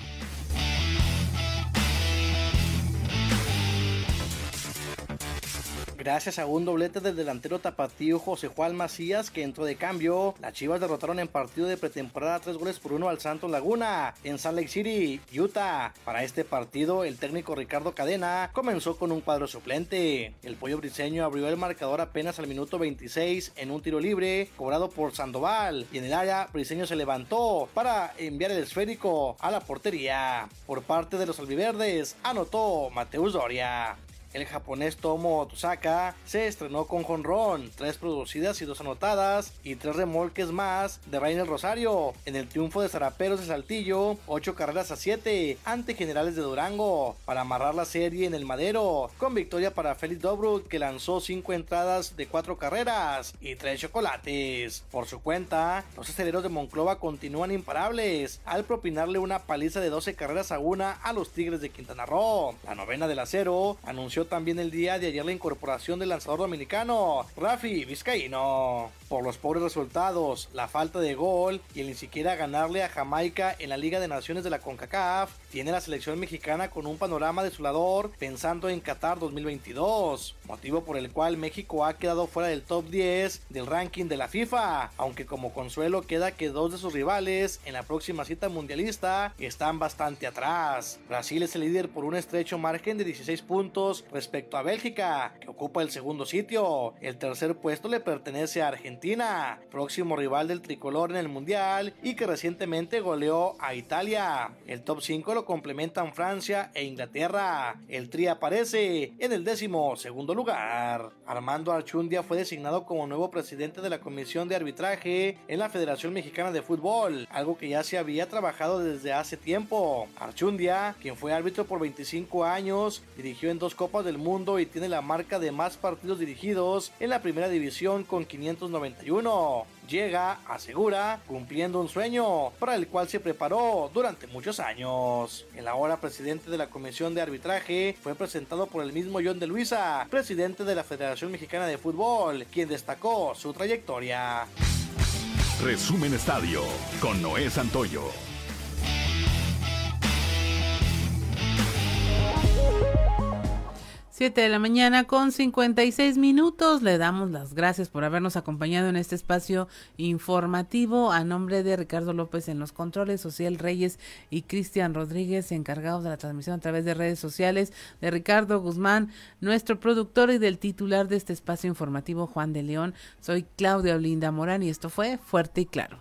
Gracias a un doblete del delantero tapatío José Juan Macías que entró de cambio, las Chivas derrotaron en partido de pretemporada tres goles por uno al Santos Laguna en Salt Lake City, Utah. Para este partido, el técnico Ricardo Cadena comenzó con un cuadro suplente. El pollo briseño abrió el marcador apenas al minuto 26 en un tiro libre cobrado por Sandoval y en el área briseño se levantó para enviar el esférico a la portería. Por parte de los albiverdes anotó Mateus Doria. El japonés Tomo Tosaka se estrenó con jonrón, tres producidas y dos anotadas, y tres remolques más de Rainer Rosario en el triunfo de Zaraperos de Saltillo, ocho carreras a siete ante Generales de Durango, para amarrar la serie en el Madero, con victoria para Félix Dobruk que lanzó cinco entradas de cuatro carreras y tres chocolates. Por su cuenta, los aceleros de Monclova continúan imparables al propinarle una paliza de 12 carreras a una a los Tigres de Quintana Roo. La novena del acero anunció también el día de ayer la incorporación del lanzador dominicano, Rafi Vizcaíno. Por los pobres resultados, la falta de gol y el ni siquiera ganarle a Jamaica en la Liga de Naciones de la CONCACAF, tiene la selección mexicana con un panorama desolador pensando en Qatar 2022, motivo por el cual México ha quedado fuera del top 10 del ranking de la FIFA, aunque como consuelo queda que dos de sus rivales en la próxima cita mundialista están bastante atrás. Brasil es el líder por un estrecho margen de 16 puntos respecto a Bélgica, que ocupa el segundo sitio. El tercer puesto le pertenece a Argentina, próximo rival del tricolor en el Mundial y que recientemente goleó a Italia. El top 5 lo complementan Francia e Inglaterra. El Tri aparece en el décimo segundo lugar. Armando Archundia fue designado como nuevo presidente de la Comisión de Arbitraje en la Federación Mexicana de Fútbol, algo que ya se había trabajado desde hace tiempo. Archundia, quien fue árbitro por 25 años, dirigió en dos Copas del Mundo y tiene la marca de más partidos dirigidos en la primera división con 591 llega, asegura, cumpliendo un sueño para el cual se preparó durante muchos años. El ahora presidente de la Comisión de Arbitraje fue presentado por el mismo John de Luisa, presidente de la Federación Mexicana de Fútbol, quien destacó su trayectoria. Resumen Estadio con Noé Santoyo. 7 de la mañana con 56 minutos. Le damos las gracias por habernos acompañado en este espacio informativo a nombre de Ricardo López en los controles, Social Reyes y Cristian Rodríguez, encargados de la transmisión a través de redes sociales, de Ricardo Guzmán, nuestro productor y del titular de este espacio informativo, Juan de León. Soy Claudia Olinda Morán y esto fue Fuerte y Claro.